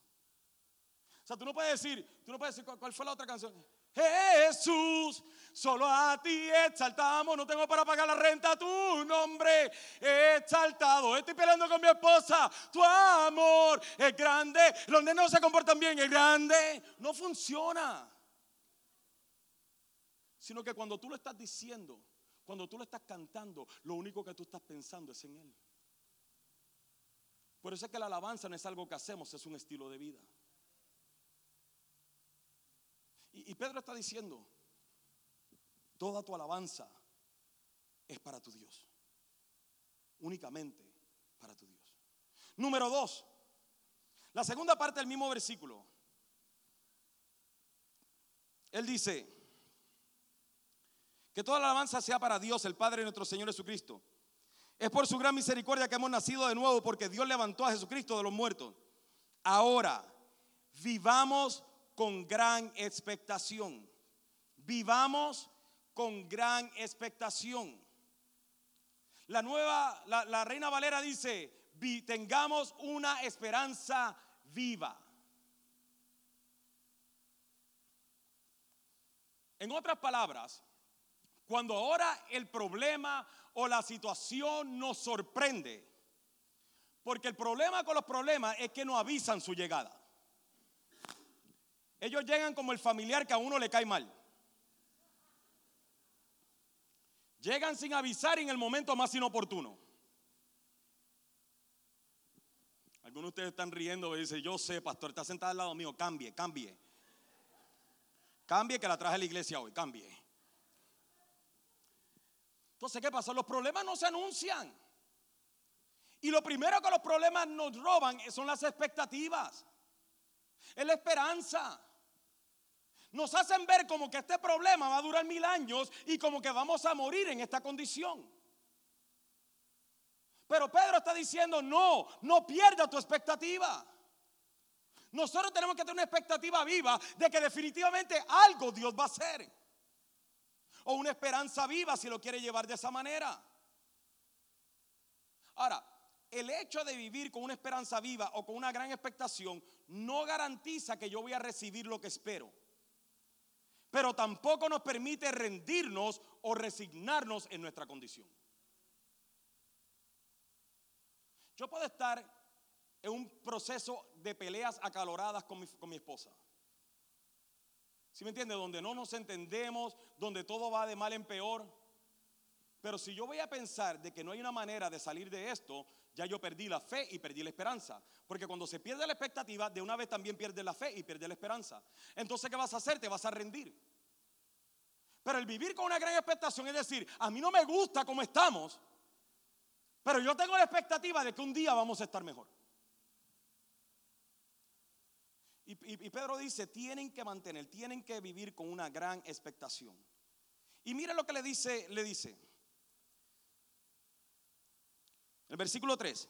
O sea, tú no puedes decir, tú no puedes decir cuál fue la otra canción. Jesús, solo a ti exaltamos, no tengo para pagar la renta, tu nombre exaltado. Estoy peleando con mi esposa, tu amor es grande. Los no se comportan bien, es grande. No funciona. Sino que cuando tú lo estás diciendo, cuando tú lo estás cantando, lo único que tú estás pensando es en Él. Por eso es que la alabanza no es algo que hacemos, es un estilo de vida. Y, Pedro está diciendo, toda tu alabanza es para tu Dios. Únicamente para tu Dios. Número dos, la segunda parte del mismo versículo. Él dice, que toda la alabanza sea para Dios, el Padre de nuestro Señor Jesucristo. Es por su gran misericordia que hemos nacido de nuevo, porque Dios levantó a Jesucristo de los muertos. Ahora, vivamos con gran expectación. Vivamos con gran expectación. La nueva, la, Reina Valera dice, tengamos una esperanza viva. En otras palabras, cuando ahora el problema o la situación nos sorprende, porque el problema con los problemas es que no avisan su llegada. Ellos llegan como el familiar que a uno le cae mal. Llegan sin avisar en el momento más inoportuno. Algunos de ustedes están riendo y dicen, yo sé, pastor, está sentado al lado mío, cambie, cambie. Cambie que la traje a la iglesia hoy, cambie. Entonces, ¿qué pasa? Los problemas no se anuncian. Y lo primero que los problemas nos roban son las expectativas. Es la esperanza nos hacen ver como que este problema va a durar mil años y como que vamos a morir en esta condición. Pero Pedro está diciendo, no, no pierda tu expectativa. Nosotros tenemos que tener una expectativa viva de que definitivamente algo Dios va a hacer. O una esperanza viva si lo quiere llevar de esa manera. Ahora, el hecho de vivir con una esperanza viva o con una gran expectación no garantiza que yo voy a recibir lo que espero pero tampoco nos permite rendirnos o resignarnos en nuestra condición. Yo puedo estar en un proceso de peleas acaloradas con mi, esposa. ¿Sí me entiende? Donde no nos entendemos, donde todo va de mal en peor. Pero si yo voy a pensar de que no hay una manera de salir de esto, ya yo perdí la fe y perdí la esperanza. Porque cuando se pierde la expectativa, de una vez también pierde la fe y pierde la esperanza. Entonces, ¿qué vas a hacer? Te vas a rendir. Pero el vivir con una gran expectación es decir, a mí no me gusta como estamos, pero yo tengo la expectativa de que un día vamos a estar mejor. Y, y- y Pedro dice, tienen que mantener, tienen que vivir con una gran expectación. Y mire lo que le dice, le dice. El versículo 3.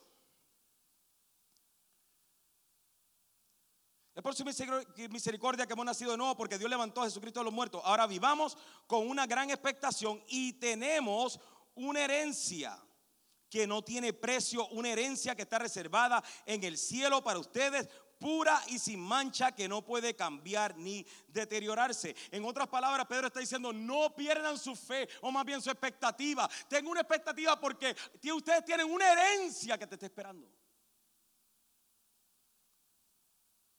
Es por su miseric- misericordia que hemos nacido de nuevo, porque Dios levantó a Jesucristo de los muertos. Ahora vivamos con una gran expectación y tenemos una herencia que no tiene precio, una herencia que está reservada en el cielo para ustedes, pura y sin mancha, que no puede cambiar ni deteriorarse. En otras palabras, Pedro está diciendo, no pierdan su fe, o más bien su expectativa. Tengo una expectativa porque ustedes tienen una herencia que te está esperando.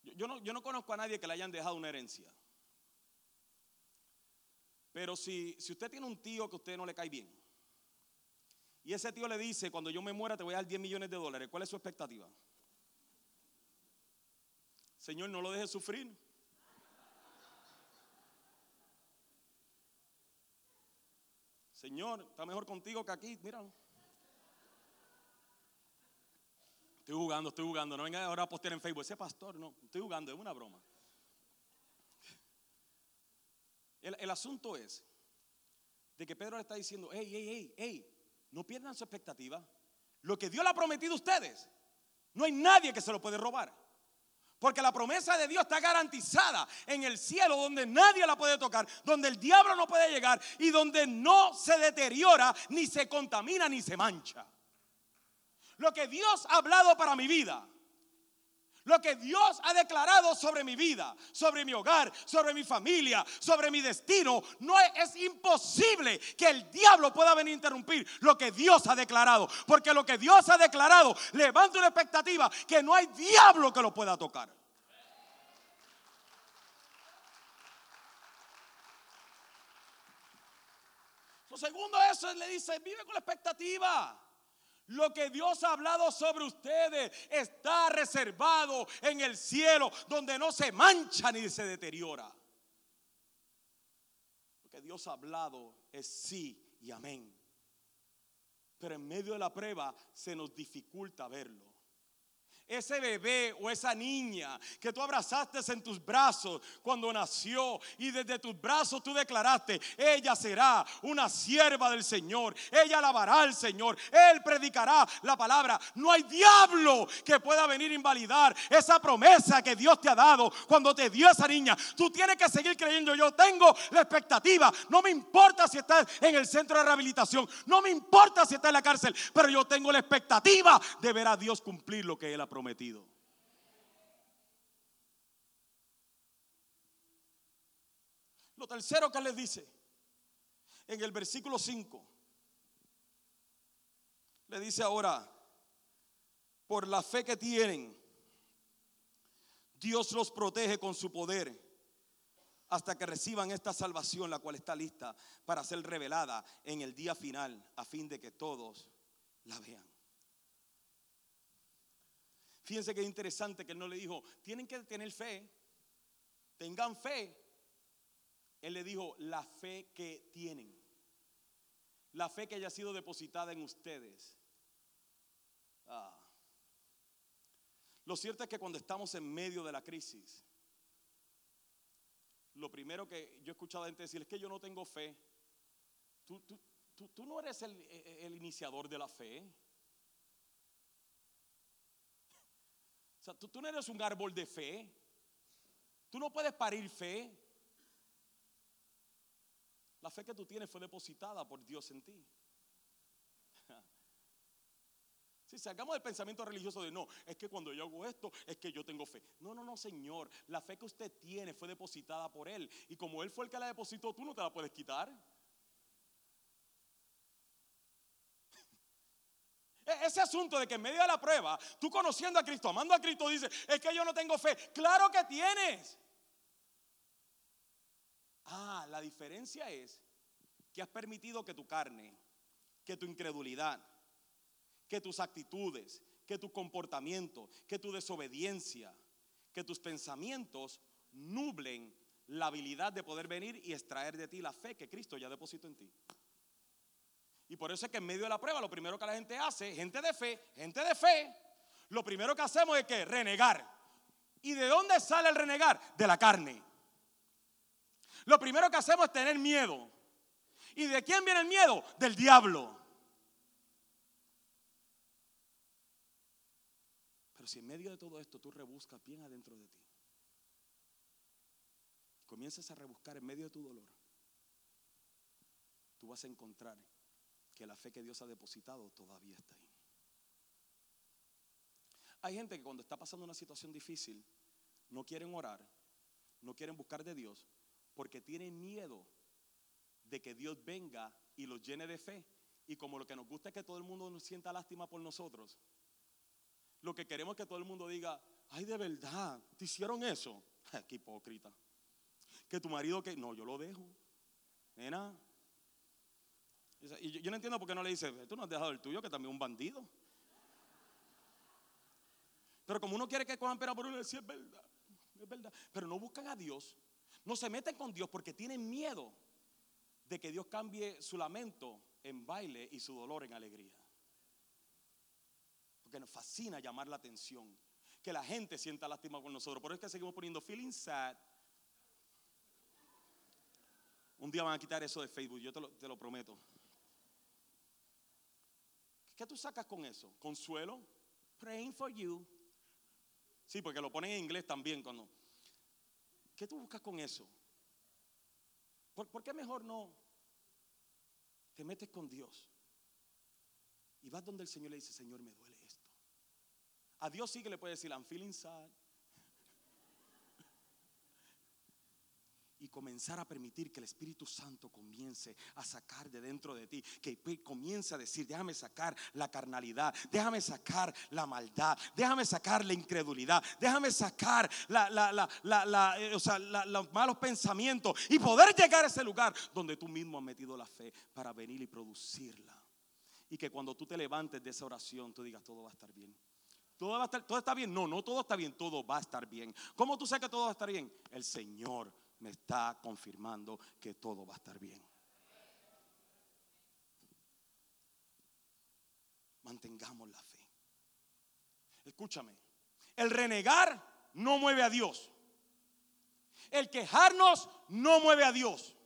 Yo, yo no, yo no conozco a nadie que le hayan dejado una herencia. Pero si, si usted tiene un tío que a usted no le cae bien, y ese tío le dice, cuando yo me muera te voy a dar 10 millones de dólares, ¿cuál es su expectativa? Señor, no lo deje sufrir. Señor, está mejor contigo que aquí, míralo. Estoy jugando, estoy jugando. No venga ahora a postear en Facebook. Ese pastor, no, estoy jugando, es una broma. El, el asunto es de que Pedro le está diciendo, hey, hey, hey, hey, no pierdan su expectativa. Lo que Dios le ha prometido a ustedes, no hay nadie que se lo puede robar. Porque la promesa de Dios está garantizada en el cielo donde nadie la puede tocar, donde el diablo no puede llegar y donde no se deteriora, ni se contamina, ni se mancha. Lo que Dios ha hablado para mi vida, lo que Dios ha declarado sobre mi vida, sobre mi hogar, sobre mi familia, sobre mi destino, no es, imposible que el diablo pueda venir a interrumpir lo que Dios ha declarado, porque lo que Dios ha declarado levanta una expectativa que no hay diablo que lo pueda tocar. Lo segundo eso, le dice, vive con la expectativa. Lo que Dios ha hablado sobre ustedes está reservado en el cielo, donde no se mancha ni se deteriora. Lo que Dios ha hablado es sí y amén. Pero en medio de la prueba se nos dificulta verlo. Ese bebé o esa niña que tú abrazaste en tus brazos cuando nació y desde tus brazos tú declaraste, ella será una sierva del Señor, ella alabará al Señor, Él predicará la palabra. No hay diablo que pueda venir a invalidar esa promesa que Dios te ha dado cuando te dio esa niña. Tú tienes que seguir creyendo, yo tengo la expectativa, no me importa si estás en el centro de rehabilitación, no me importa si estás en la cárcel, pero yo tengo la expectativa de ver a Dios cumplir lo que Él ha prometido. Lo tercero que les dice en el versículo 5, le dice ahora, por la fe que tienen, Dios los protege con su poder hasta que reciban esta salvación, la cual está lista para ser revelada en el día final, a fin de que todos la vean. Fíjense que es interesante que él no le dijo, tienen que tener fe, tengan fe. Él le dijo, la fe que tienen, la fe que haya sido depositada en ustedes. Ah. Lo cierto es que cuando estamos en medio de la crisis, lo primero que yo he escuchado a gente decir es que yo no tengo fe. Tú, tú, tú, tú no eres el, el iniciador de la fe. O sea, tú, tú no eres un árbol de fe. Tú no puedes parir fe. La fe que tú tienes fue depositada por Dios en ti. Si sacamos del pensamiento religioso de no, es que cuando yo hago esto, es que yo tengo fe. No, no, no, Señor. La fe que usted tiene fue depositada por Él. Y como Él fue el que la depositó, tú no te la puedes quitar. Ese asunto de que en medio de la prueba, tú conociendo a Cristo, amando a Cristo, dices, es que yo no tengo fe. Claro que tienes. Ah, la diferencia es que has permitido que tu carne, que tu incredulidad, que tus actitudes, que tu comportamiento, que tu desobediencia, que tus pensamientos nublen la habilidad de poder venir y extraer de ti la fe que Cristo ya depositó en ti. Y por eso es que en medio de la prueba lo primero que la gente hace, gente de fe, gente de fe, lo primero que hacemos es que renegar. ¿Y de dónde sale el renegar? De la carne. Lo primero que hacemos es tener miedo. ¿Y de quién viene el miedo? Del diablo. Pero si en medio de todo esto tú rebuscas bien adentro de ti, comienzas a rebuscar en medio de tu dolor, tú vas a encontrar que la fe que Dios ha depositado todavía está ahí. Hay gente que cuando está pasando una situación difícil, no quieren orar, no quieren buscar de Dios, porque tienen miedo de que Dios venga y los llene de fe. Y como lo que nos gusta es que todo el mundo nos sienta lástima por nosotros, lo que queremos es que todo el mundo diga, ay, de verdad, te hicieron eso. Qué hipócrita. Que tu marido que, no, yo lo dejo. Nena. Y yo, yo no entiendo por qué no le dice, tú no has dejado el tuyo, que también es un bandido. Pero como uno quiere que cojan pena por uno, sí es verdad, es verdad. Pero no buscan a Dios, no se meten con Dios porque tienen miedo de que Dios cambie su lamento en baile y su dolor en alegría. Porque nos fascina llamar la atención, que la gente sienta lástima con nosotros. Por eso es que seguimos poniendo feeling sad. Un día van a quitar eso de Facebook, yo te lo, te lo prometo. ¿Qué tú sacas con eso? Consuelo. Praying for you. Sí, porque lo ponen en inglés también cuando. ¿Qué tú buscas con eso? ¿Por, por qué mejor no te metes con Dios? Y vas donde el Señor le dice, Señor, me duele esto. A Dios sí que le puede decir, I'm feeling sad. Y comenzar a permitir que el Espíritu Santo comience a sacar de dentro de ti, que comience a decir, déjame sacar la carnalidad, déjame sacar la maldad, déjame sacar la incredulidad, déjame sacar eh, los malos pensamientos y poder llegar a ese lugar donde tú mismo has metido la fe para venir y producirla. Y que cuando tú te levantes de esa oración, tú digas, todo va a estar bien. ¿Todo, va a estar, ¿Todo está bien? No, no todo está bien, todo va a estar bien. ¿Cómo tú sabes que todo va a estar bien? El Señor me está confirmando que todo va a estar bien. Mantengamos la fe. Escúchame, el renegar no mueve a Dios. El quejarnos no mueve a Dios.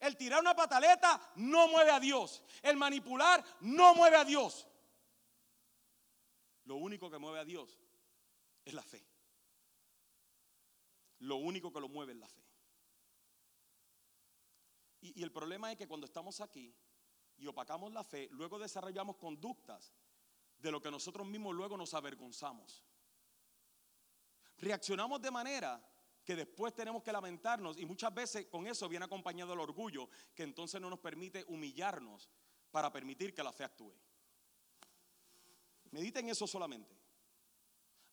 El tirar una pataleta no mueve a Dios. El manipular no mueve a Dios. Lo único que mueve a Dios es la fe. Lo único que lo mueve es la fe. Y, el problema es que cuando estamos aquí y opacamos la fe, luego desarrollamos conductas de lo que nosotros mismos luego nos avergonzamos. Reaccionamos de manera que después tenemos que lamentarnos y muchas veces con eso viene acompañado el orgullo que entonces no nos permite humillarnos para permitir que la fe actúe. Mediten eso solamente.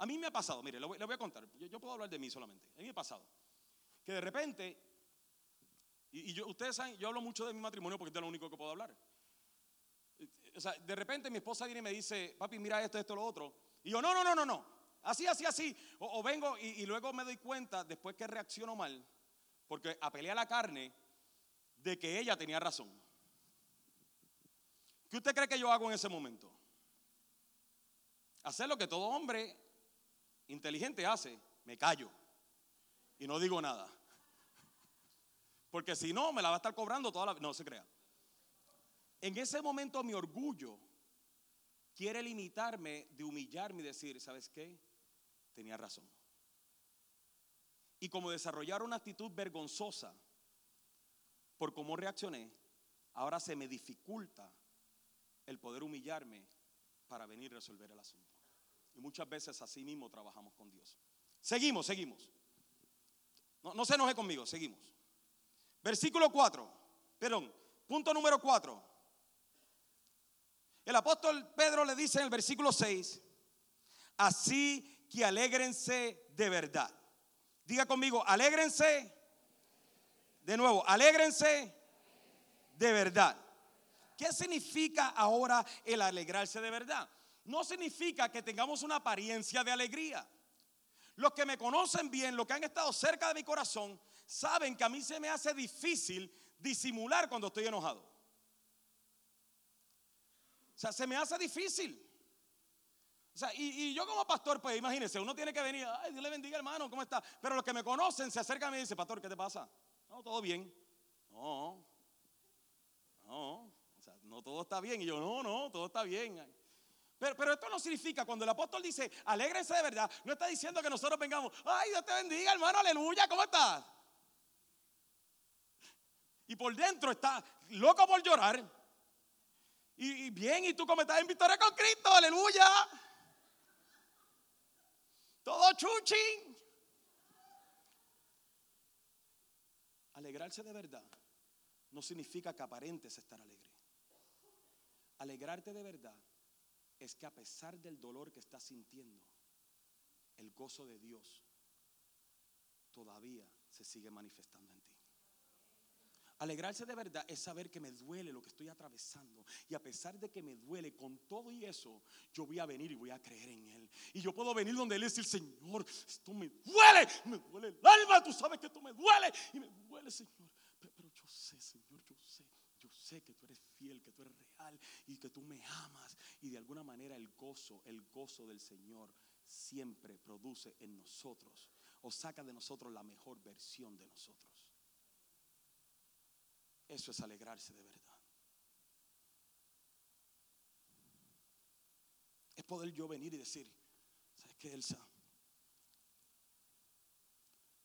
A mí me ha pasado, mire, le voy, a contar, yo, puedo hablar de mí solamente. A mí me ha pasado que de repente, y, ustedes saben, yo hablo mucho de mi matrimonio porque es lo único que puedo hablar. O sea, de repente mi esposa viene y me dice, papi, mira esto, esto, lo otro. Y yo, no, no, no, no, no. Así, así, así. O, vengo y, y, luego me doy cuenta, después que reacciono mal, porque apelé a la carne, de que ella tenía razón. ¿Qué usted cree que yo hago en ese momento? Hacer lo que todo hombre inteligente hace, me callo y no digo nada. Porque si no, me la va a estar cobrando toda la vida. No se crea. En ese momento mi orgullo quiere limitarme de humillarme y decir, ¿sabes qué? Tenía razón. Y como desarrollar una actitud vergonzosa por cómo reaccioné, ahora se me dificulta el poder humillarme para venir a resolver el asunto. Y muchas veces así mismo trabajamos con Dios. Seguimos, seguimos. No, no se enoje conmigo, seguimos. Versículo 4, perdón, punto número 4. El apóstol Pedro le dice en el versículo 6, así que alégrense de verdad. Diga conmigo, alégrense. De nuevo, alégrense de verdad. ¿Qué significa ahora el alegrarse de verdad? No significa que tengamos una apariencia de alegría. Los que me conocen bien, los que han estado cerca de mi corazón, saben que a mí se me hace difícil disimular cuando estoy enojado. O sea, se me hace difícil. O sea, y, y yo como pastor, pues imagínense, uno tiene que venir, ay, Dios le bendiga hermano, ¿cómo está? Pero los que me conocen se acercan a mí y dicen, pastor, ¿qué te pasa? No, todo bien. No, no, o sea, no todo está bien. Y yo, no, no, todo está bien. Pero, pero esto no significa, cuando el apóstol dice, alégrense de verdad, no está diciendo que nosotros vengamos, ay, Dios te bendiga, hermano, aleluya, ¿cómo estás? Y por dentro está loco por llorar. Y, y bien, ¿y tú cómo estás en victoria con Cristo? Aleluya. Todo chuchi. Alegrarse de verdad no significa que aparentes estar alegre. Alegrarte de verdad es que a pesar del dolor que estás sintiendo, el gozo de Dios todavía se sigue manifestando en ti. Alegrarse de verdad es saber que me duele lo que estoy atravesando. Y a pesar de que me duele, con todo y eso, yo voy a venir y voy a creer en Él. Y yo puedo venir donde Él y decir, Señor, esto me duele, me duele el alma, tú sabes que esto me duele. Y me duele, Señor. Pero, pero yo sé, Señor, yo sé. Yo sé que tú eres fiel, que tú eres real y que tú me amas. Y de alguna manera el gozo, el gozo del Señor siempre produce en nosotros o saca de nosotros la mejor versión de nosotros. Eso es alegrarse de verdad. Es poder yo venir y decir, ¿sabes qué, Elsa?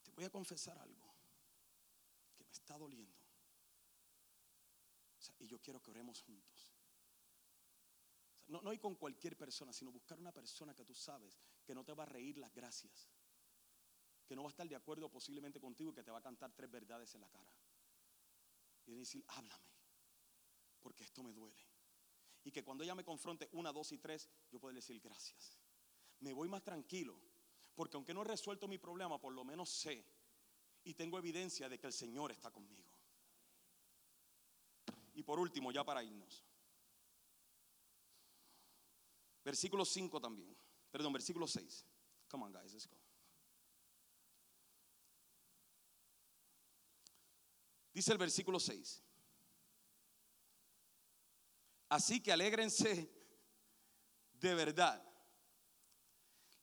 Te voy a confesar algo que me está doliendo. Y yo quiero que oremos juntos. No, no ir con cualquier persona, sino buscar una persona que tú sabes que no te va a reír las gracias, que no va a estar de acuerdo posiblemente contigo y que te va a cantar tres verdades en la cara y decir, háblame, porque esto me duele. Y que cuando ella me confronte una, dos y tres, yo puedo decir gracias. Me voy más tranquilo, porque aunque no he resuelto mi problema, por lo menos sé y tengo evidencia de que el Señor está conmigo. Y por último, ya para irnos. Versículo 5 también. Perdón, versículo 6. Come on, guys, let's go. Dice el versículo 6. Así que alégrense de verdad.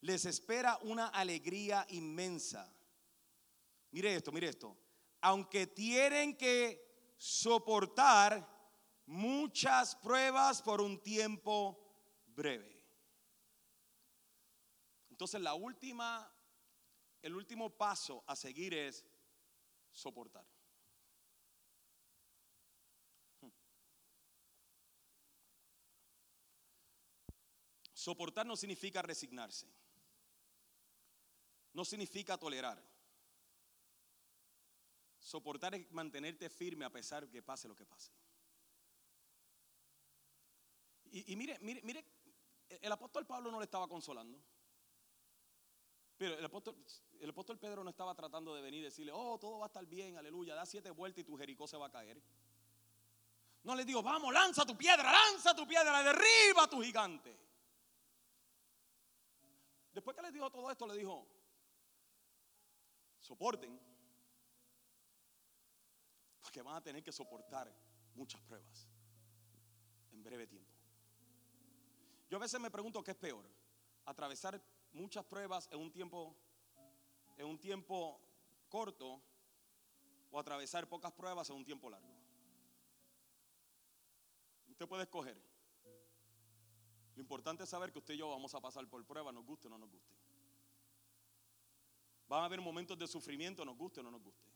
Les espera una alegría inmensa. Mire esto, mire esto. Aunque tienen que soportar muchas pruebas por un tiempo breve. Entonces la última, el último paso a seguir es soportar. Soportar no significa resignarse. No significa tolerar. Soportar es mantenerte firme a pesar que pase lo que pase. Y, y mire, mire, mire, el apóstol Pablo no le estaba consolando. Apóstol, el apóstol Pedro no estaba tratando de venir y decirle, oh, todo va a estar bien, aleluya, da siete vueltas y tu Jericó se va a caer. No le digo, vamos, lanza tu piedra, lanza tu piedra, derriba a tu gigante. Después que le dijo todo esto, le dijo, soporten, porque van a tener que soportar muchas pruebas en breve tiempo. Yo a veces me pregunto qué es peor, atravesar muchas pruebas en un tiempo, en un tiempo corto o atravesar pocas pruebas en un tiempo largo. Usted puede escoger. Lo importante es saber que usted y yo vamos a pasar por pruebas, nos guste o no nos guste. Van a haber momentos de sufrimiento, nos guste o no nos guste.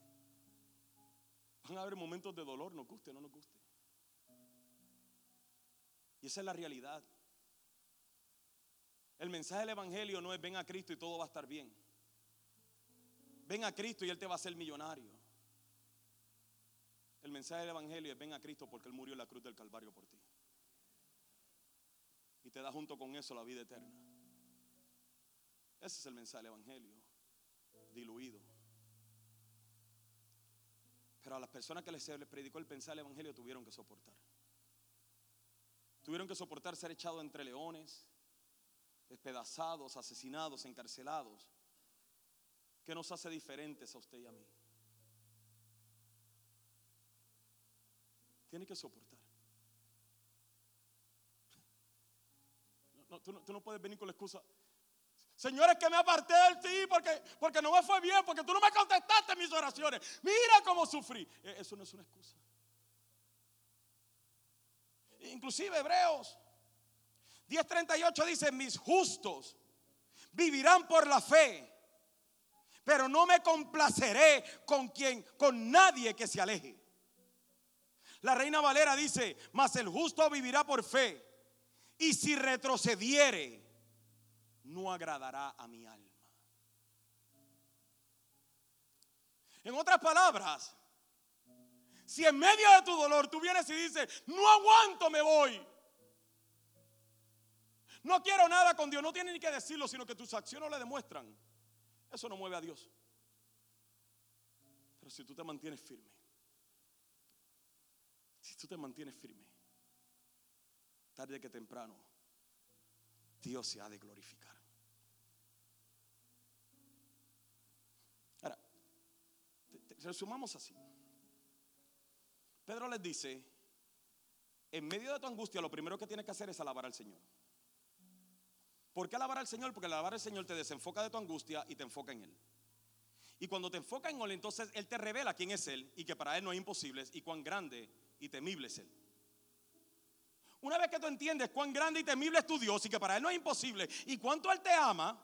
Van a haber momentos de dolor, nos guste o no nos guste. Y esa es la realidad. El mensaje del Evangelio no es ven a Cristo y todo va a estar bien. Ven a Cristo y Él te va a hacer millonario. El mensaje del Evangelio es ven a Cristo porque Él murió en la cruz del Calvario por ti. Y te da junto con eso la vida eterna. Ese es el mensaje del Evangelio, diluido. Pero a las personas que les, predicó el mensaje del Evangelio tuvieron que soportar. Tuvieron que soportar ser echados entre leones, despedazados, asesinados, encarcelados. ¿Qué nos hace diferentes a usted y a mí? Tiene que soportar. tú, no, puedes venir con la excusa. Señores, que me aparté del ti porque, porque no me fue bien, porque tú no me contestaste mis oraciones. Mira cómo sufrí. Eh, Eso no es una excusa. Inclusive Hebreos 10:38 dice, mis justos vivirán por la fe, pero no me complaceré con quien, con nadie que se aleje. La reina Valera dice, mas el justo vivirá por fe, y si retrocediere, no agradará a mi alma. En otras palabras, si en medio de tu dolor tú vienes y dices, no aguanto, me voy. No quiero nada con Dios, no tiene ni que decirlo, sino que tus acciones le demuestran. Eso no mueve a Dios. Pero si tú te mantienes firme, si tú te mantienes firme, tarde que temprano, Dios se ha de glorificar. Ahora, resumamos así. Pedro les dice, en medio de tu angustia, lo primero que tienes que hacer es alabar al Señor. ¿Por qué alabar al Señor? Porque alabar al Señor te desenfoca de tu angustia y te enfoca en Él. Y cuando te enfoca en Él, entonces Él te revela quién es Él y que para Él no hay imposibles y cuán grande y temible es Él. Una vez que tú entiendes cuán grande y temible es tu Dios y que para Él no es imposible y cuánto Él te ama,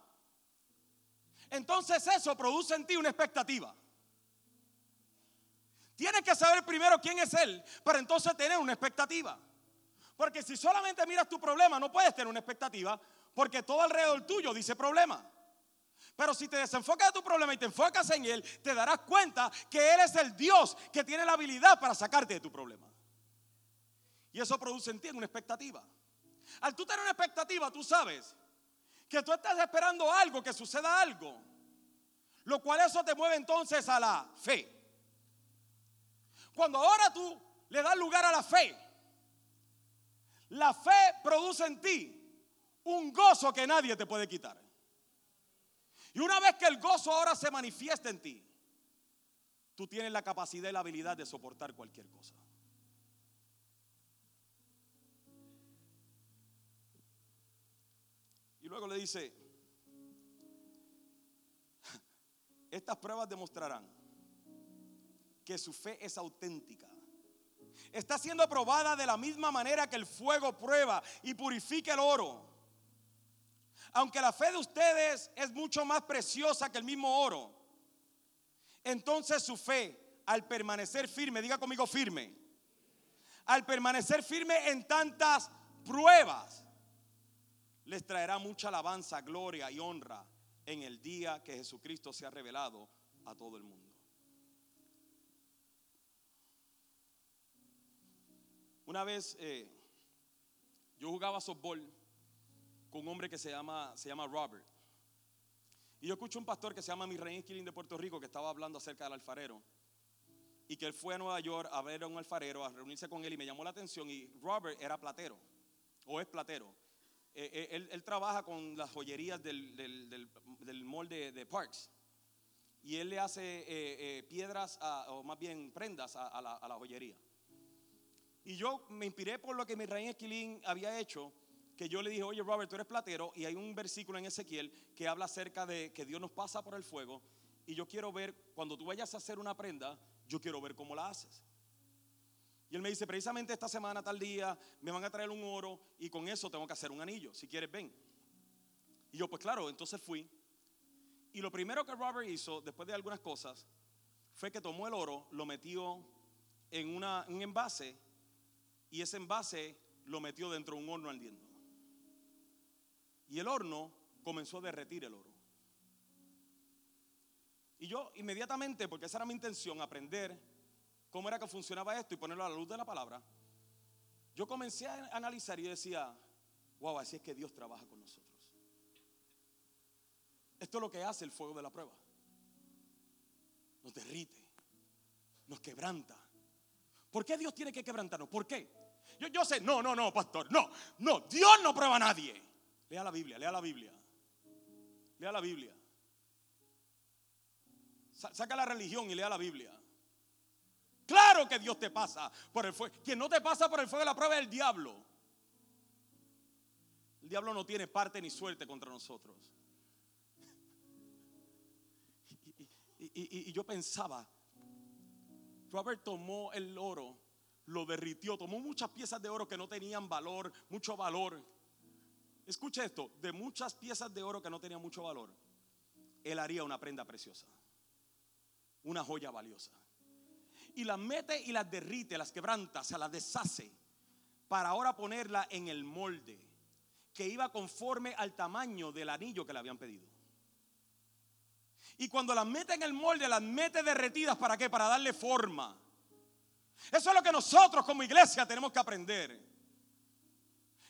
entonces eso produce en ti una expectativa. Tienes que saber primero quién es Él para entonces tener una expectativa. Porque si solamente miras tu problema, no puedes tener una expectativa, porque todo alrededor tuyo dice problema. Pero si te desenfocas de tu problema y te enfocas en Él, te darás cuenta que Él es el Dios que tiene la habilidad para sacarte de tu problema. Y eso produce en ti una expectativa. Al tú tener una expectativa, tú sabes que tú estás esperando algo, que suceda algo. Lo cual eso te mueve entonces a la fe. Cuando ahora tú le das lugar a la fe, la fe produce en ti un gozo que nadie te puede quitar. Y una vez que el gozo ahora se manifiesta en ti, tú tienes la capacidad y la habilidad de soportar cualquier cosa. Y luego le dice, estas pruebas demostrarán que su fe es auténtica. Está siendo probada de la misma manera que el fuego prueba y purifica el oro. Aunque la fe de ustedes es mucho más preciosa que el mismo oro, entonces su fe, al permanecer firme, diga conmigo firme, al permanecer firme en tantas pruebas, les traerá mucha alabanza, gloria y honra en el día que Jesucristo se ha revelado a todo el mundo. Una vez eh, yo jugaba softball con un hombre que se llama, se llama Robert. Y yo escucho un pastor que se llama Misraín Esquilín de Puerto Rico que estaba hablando acerca del alfarero. Y que él fue a Nueva York a ver a un alfarero, a reunirse con él y me llamó la atención. Y Robert era platero, o es platero. Eh, eh, él, él trabaja con las joyerías del, del, del, del de, Parks. Y él le hace eh, piedras, o más bien prendas a, a la, joyería. Y yo me inspiré por lo que mi rey Esquilín había hecho, que yo le dije, oye Robert, tú eres platero, y hay un versículo en Ezequiel que habla acerca de que Dios nos pasa por el fuego, y yo quiero ver, cuando tú vayas a hacer una prenda, yo quiero ver cómo la haces. Y él me dice, precisamente esta semana, tal día, me van a traer un oro, y con eso tengo que hacer un anillo, si quieres ven. Y yo, pues claro, entonces fui. Y lo primero que Robert hizo, después de algunas cosas, fue que tomó el oro, lo metió en una, un envase, y ese envase lo metió dentro de un horno ardiendo. Y el horno comenzó a derretir el oro. Y yo inmediatamente, porque esa era mi intención, aprender cómo era que funcionaba esto y ponerlo a la luz de la palabra, yo comencé a analizar y decía, wow, así es que Dios trabaja con nosotros. Esto es lo que hace el fuego de la prueba. Nos derrite, nos quebranta. ¿Por qué Dios tiene que quebrantarnos? ¿Por qué? Yo, yo sé, no, no, no, pastor, no, no, Dios no prueba a nadie. Lea la Biblia, lea la Biblia. Lea la Biblia. Sa- Saca la religión y lea la Biblia. Claro que Dios te pasa por el fuego. Quien no te pasa por el fuego de la prueba es el diablo. El diablo no tiene parte ni suerte contra nosotros. Y- y yo pensaba, Robert tomó el oro, lo derritió, tomó muchas piezas de oro que no tenían valor, mucho valor. Escuche esto, de muchas piezas de oro que no tenían mucho valor, él haría una prenda preciosa, una joya valiosa. Y las mete y las derrite, las quebranta, se las deshace, para ahora ponerla en el molde que iba conforme al tamaño del anillo que le habían pedido. Y cuando las mete en el molde, las mete derretidas, ¿para qué? Para darle forma. Eso es lo que nosotros como iglesia tenemos que aprender.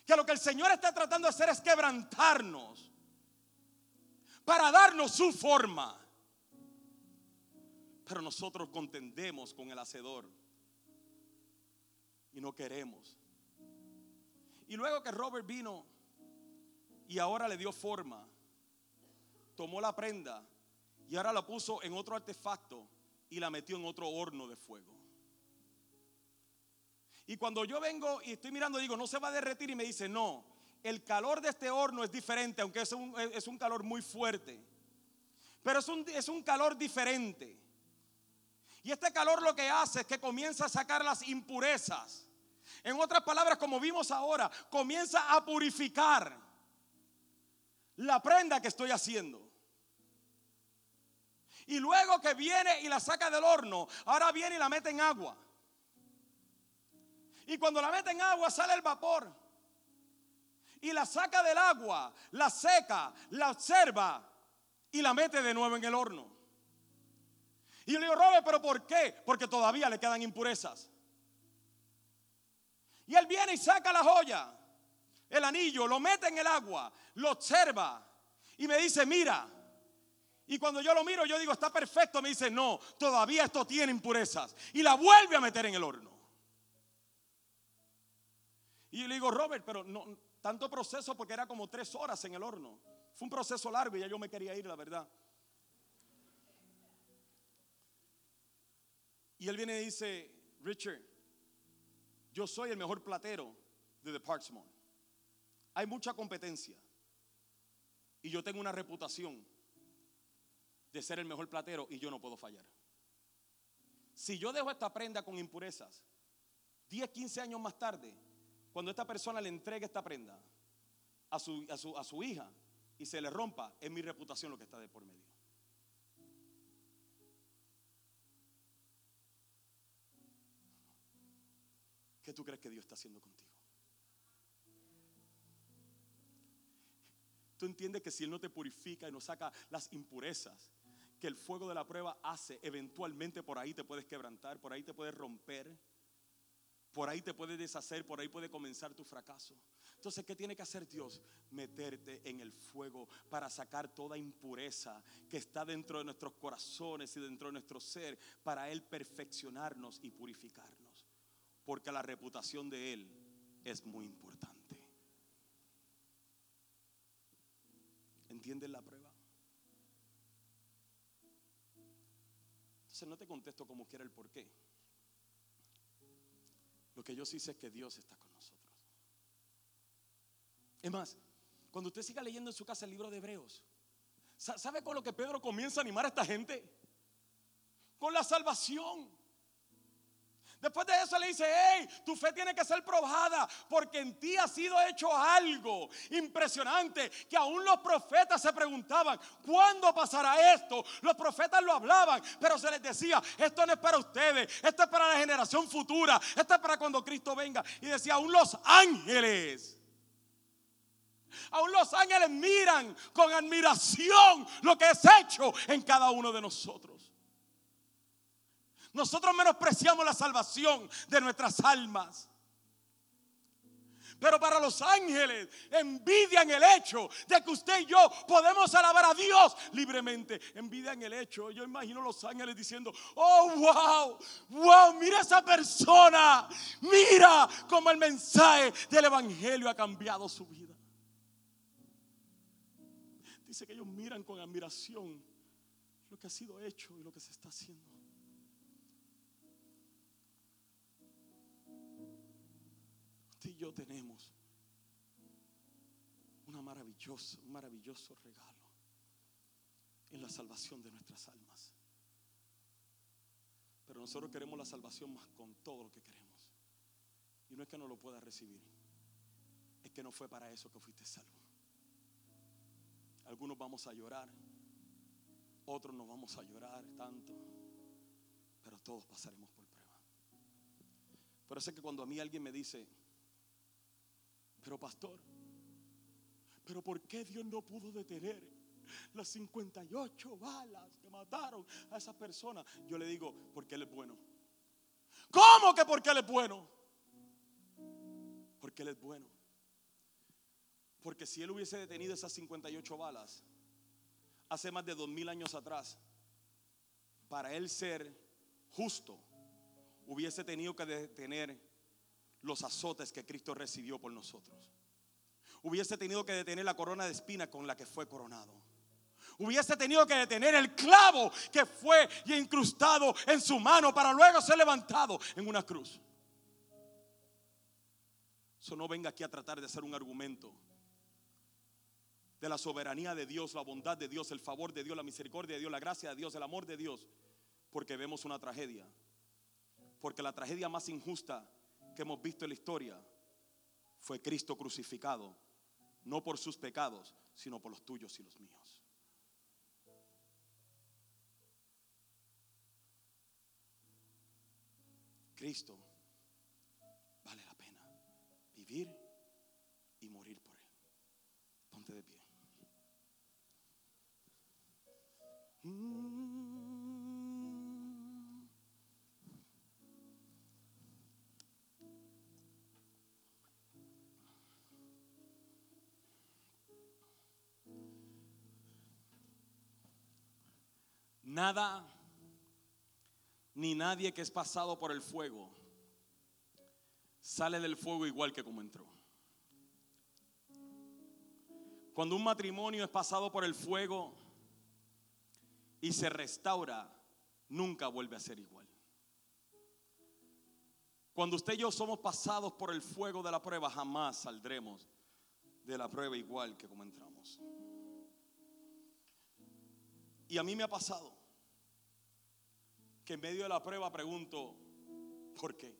Que lo que el Señor está tratando de hacer es quebrantarnos para darnos su forma. Pero nosotros contendemos con el hacedor y no queremos. Y luego que Robert vino y ahora le dio forma, tomó la prenda y ahora la puso en otro artefacto y la metió en otro horno de fuego. Y cuando yo vengo y estoy mirando, digo, no se va a derretir y me dice, no, el calor de este horno es diferente, aunque es un, es un calor muy fuerte. Pero es un, es un calor diferente. Y este calor lo que hace es que comienza a sacar las impurezas. En otras palabras, como vimos ahora, comienza a purificar la prenda que estoy haciendo. Y luego que viene y la saca del horno, ahora viene y la mete en agua. Y cuando la mete en agua sale el vapor. Y la saca del agua, la seca, la observa y la mete de nuevo en el horno. Y le digo, Robert, ¿pero por qué? Porque todavía le quedan impurezas. Y él viene y saca la joya, el anillo, lo mete en el agua, lo observa y me dice, mira. Y cuando yo lo miro, yo digo, está perfecto. Me dice, no, todavía esto tiene impurezas. Y la vuelve a meter en el horno. Y le digo, Robert, pero no, tanto proceso porque era como tres horas en el horno. Fue un proceso largo y ya yo me quería ir, la verdad. Y él viene y dice, Richard, yo soy el mejor platero de The Parchment. Hay mucha competencia. Y yo tengo una reputación de ser el mejor platero y yo no puedo fallar. Si yo dejo esta prenda con impurezas, 10, 15 años más tarde, cuando esta persona le entregue esta prenda a su, a su, a su hija y se le rompa, es mi reputación lo que está de por medio. ¿Qué tú crees que Dios está haciendo contigo? Tú entiendes que si Él no te purifica y no saca las impurezas que el fuego de la prueba hace, eventualmente por ahí te puedes quebrantar, por ahí te puedes romper, por ahí te puedes deshacer, por ahí puede comenzar tu fracaso. Entonces, ¿qué tiene que hacer Dios? Meterte en el fuego para sacar toda impureza que está dentro de nuestros corazones y dentro de nuestro ser, para Él perfeccionarnos y purificarnos. Porque la reputación de Él es muy importante. ¿Entienden la prueba? Entonces no te contesto como quiera el por qué. Lo que yo sí sé es que Dios está con nosotros. Es más, cuando usted siga leyendo en su casa el libro de Hebreos, sa- ¿sabe con lo que Pedro comienza a animar a esta gente? Con la salvación. Después de eso le dice, hey, tu fe tiene que ser probada porque en ti ha sido hecho algo impresionante que aún los profetas se preguntaban, ¿cuándo pasará esto? Los profetas lo hablaban, pero se les decía, esto no es para ustedes, esto es para la generación futura, esto es para cuando Cristo venga. Y decía, aún los ángeles. Aún los ángeles miran con admiración lo que es hecho en cada uno de nosotros. Nosotros menospreciamos la salvación de nuestras almas. Pero para los ángeles envidian el hecho de que usted y yo podemos alabar a Dios libremente. Envidian el hecho. Yo imagino los ángeles diciendo, oh, wow, wow, mira esa persona. Mira cómo el mensaje del Evangelio ha cambiado su vida. Dice que ellos miran con admiración lo que ha sido hecho y lo que se está haciendo. Y yo tenemos maravillosa, un maravilloso regalo en la salvación de nuestras almas. Pero nosotros queremos la salvación más con todo lo que queremos. Y no es que no lo pueda recibir, es que no fue para eso que fuiste salvo. Algunos vamos a llorar, otros no vamos a llorar tanto, pero todos pasaremos por prueba. Eso es que cuando a mí alguien me dice, pero pastor, pero ¿por qué Dios no pudo detener las 58 balas que mataron a esa persona? Yo le digo, porque Él es bueno. ¿Cómo que porque Él es bueno? Porque Él es bueno. Porque si Él hubiese detenido esas 58 balas hace más de dos mil años atrás, para Él ser justo, hubiese tenido que detener los azotes que Cristo recibió por nosotros. Hubiese tenido que detener la corona de espinas con la que fue coronado. Hubiese tenido que detener el clavo que fue incrustado en su mano para luego ser levantado en una cruz. Eso no venga aquí a tratar de hacer un argumento de la soberanía de Dios, la bondad de Dios, el favor de Dios, la misericordia de Dios, la gracia de Dios, el amor de Dios, porque vemos una tragedia. Porque la tragedia más injusta que hemos visto en la historia fue Cristo crucificado, no por sus pecados, sino por los tuyos y los míos. Cristo vale la pena vivir y morir por Él. Ponte de pie. Mm. Nada ni nadie que es pasado por el fuego sale del fuego igual que como entró. Cuando un matrimonio es pasado por el fuego y se restaura, nunca vuelve a ser igual. Cuando usted y yo somos pasados por el fuego de la prueba, jamás saldremos de la prueba igual que como entramos. Y a mí me ha pasado que en medio de la prueba pregunto, ¿por qué?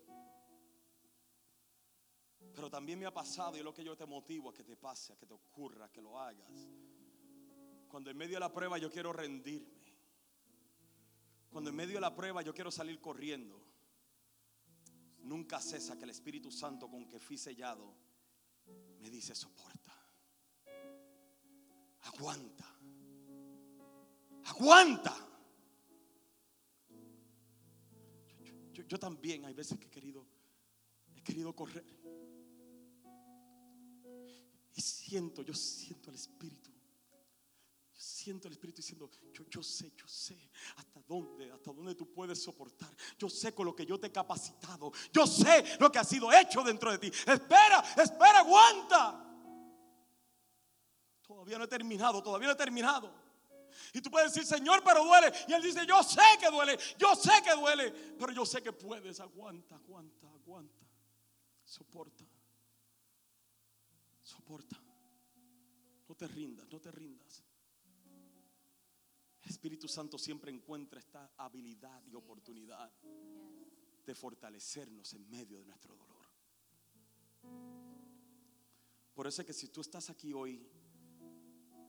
Pero también me ha pasado y es lo que yo te motivo a que te pase, a que te ocurra, a que lo hagas. Cuando en medio de la prueba yo quiero rendirme. Cuando en medio de la prueba yo quiero salir corriendo. Nunca cesa que el Espíritu Santo con que fui sellado me dice soporta. Aguanta. Aguanta. Yo, también hay veces que he querido, he querido correr. Y siento, yo siento el Espíritu. Yo siento el Espíritu diciendo, yo, yo sé, yo sé hasta dónde, hasta dónde tú puedes soportar. Yo sé con lo que yo te he capacitado. Yo sé lo que ha sido hecho dentro de ti. Espera, espera, aguanta. Todavía no he terminado, todavía no he terminado. Y tú puedes decir, Señor, pero duele. Y Él dice, yo sé que duele, yo sé que duele, pero yo sé que puedes. Aguanta, aguanta, aguanta. Soporta. Soporta. No te rindas, no te rindas. Espíritu Santo siempre encuentra esta habilidad y oportunidad de fortalecernos en medio de nuestro dolor. Por eso es que si tú estás aquí hoy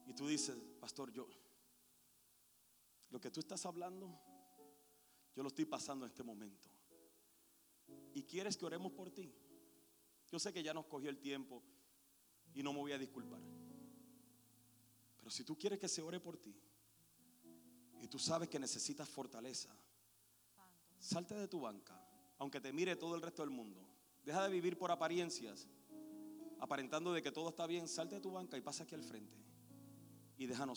y tú dices, pastor, yo, lo que tú estás hablando, yo lo estoy pasando en este momento. Y quieres que oremos por ti. Yo sé que ya nos cogió el tiempo y no me voy a disculpar. Pero si tú quieres que se ore por ti y tú sabes que necesitas fortaleza, salte de tu banca, aunque te mire todo el resto del mundo. Deja de vivir por apariencias, aparentando de que todo está bien. Salte de tu banca y pasa aquí al frente y déjanos.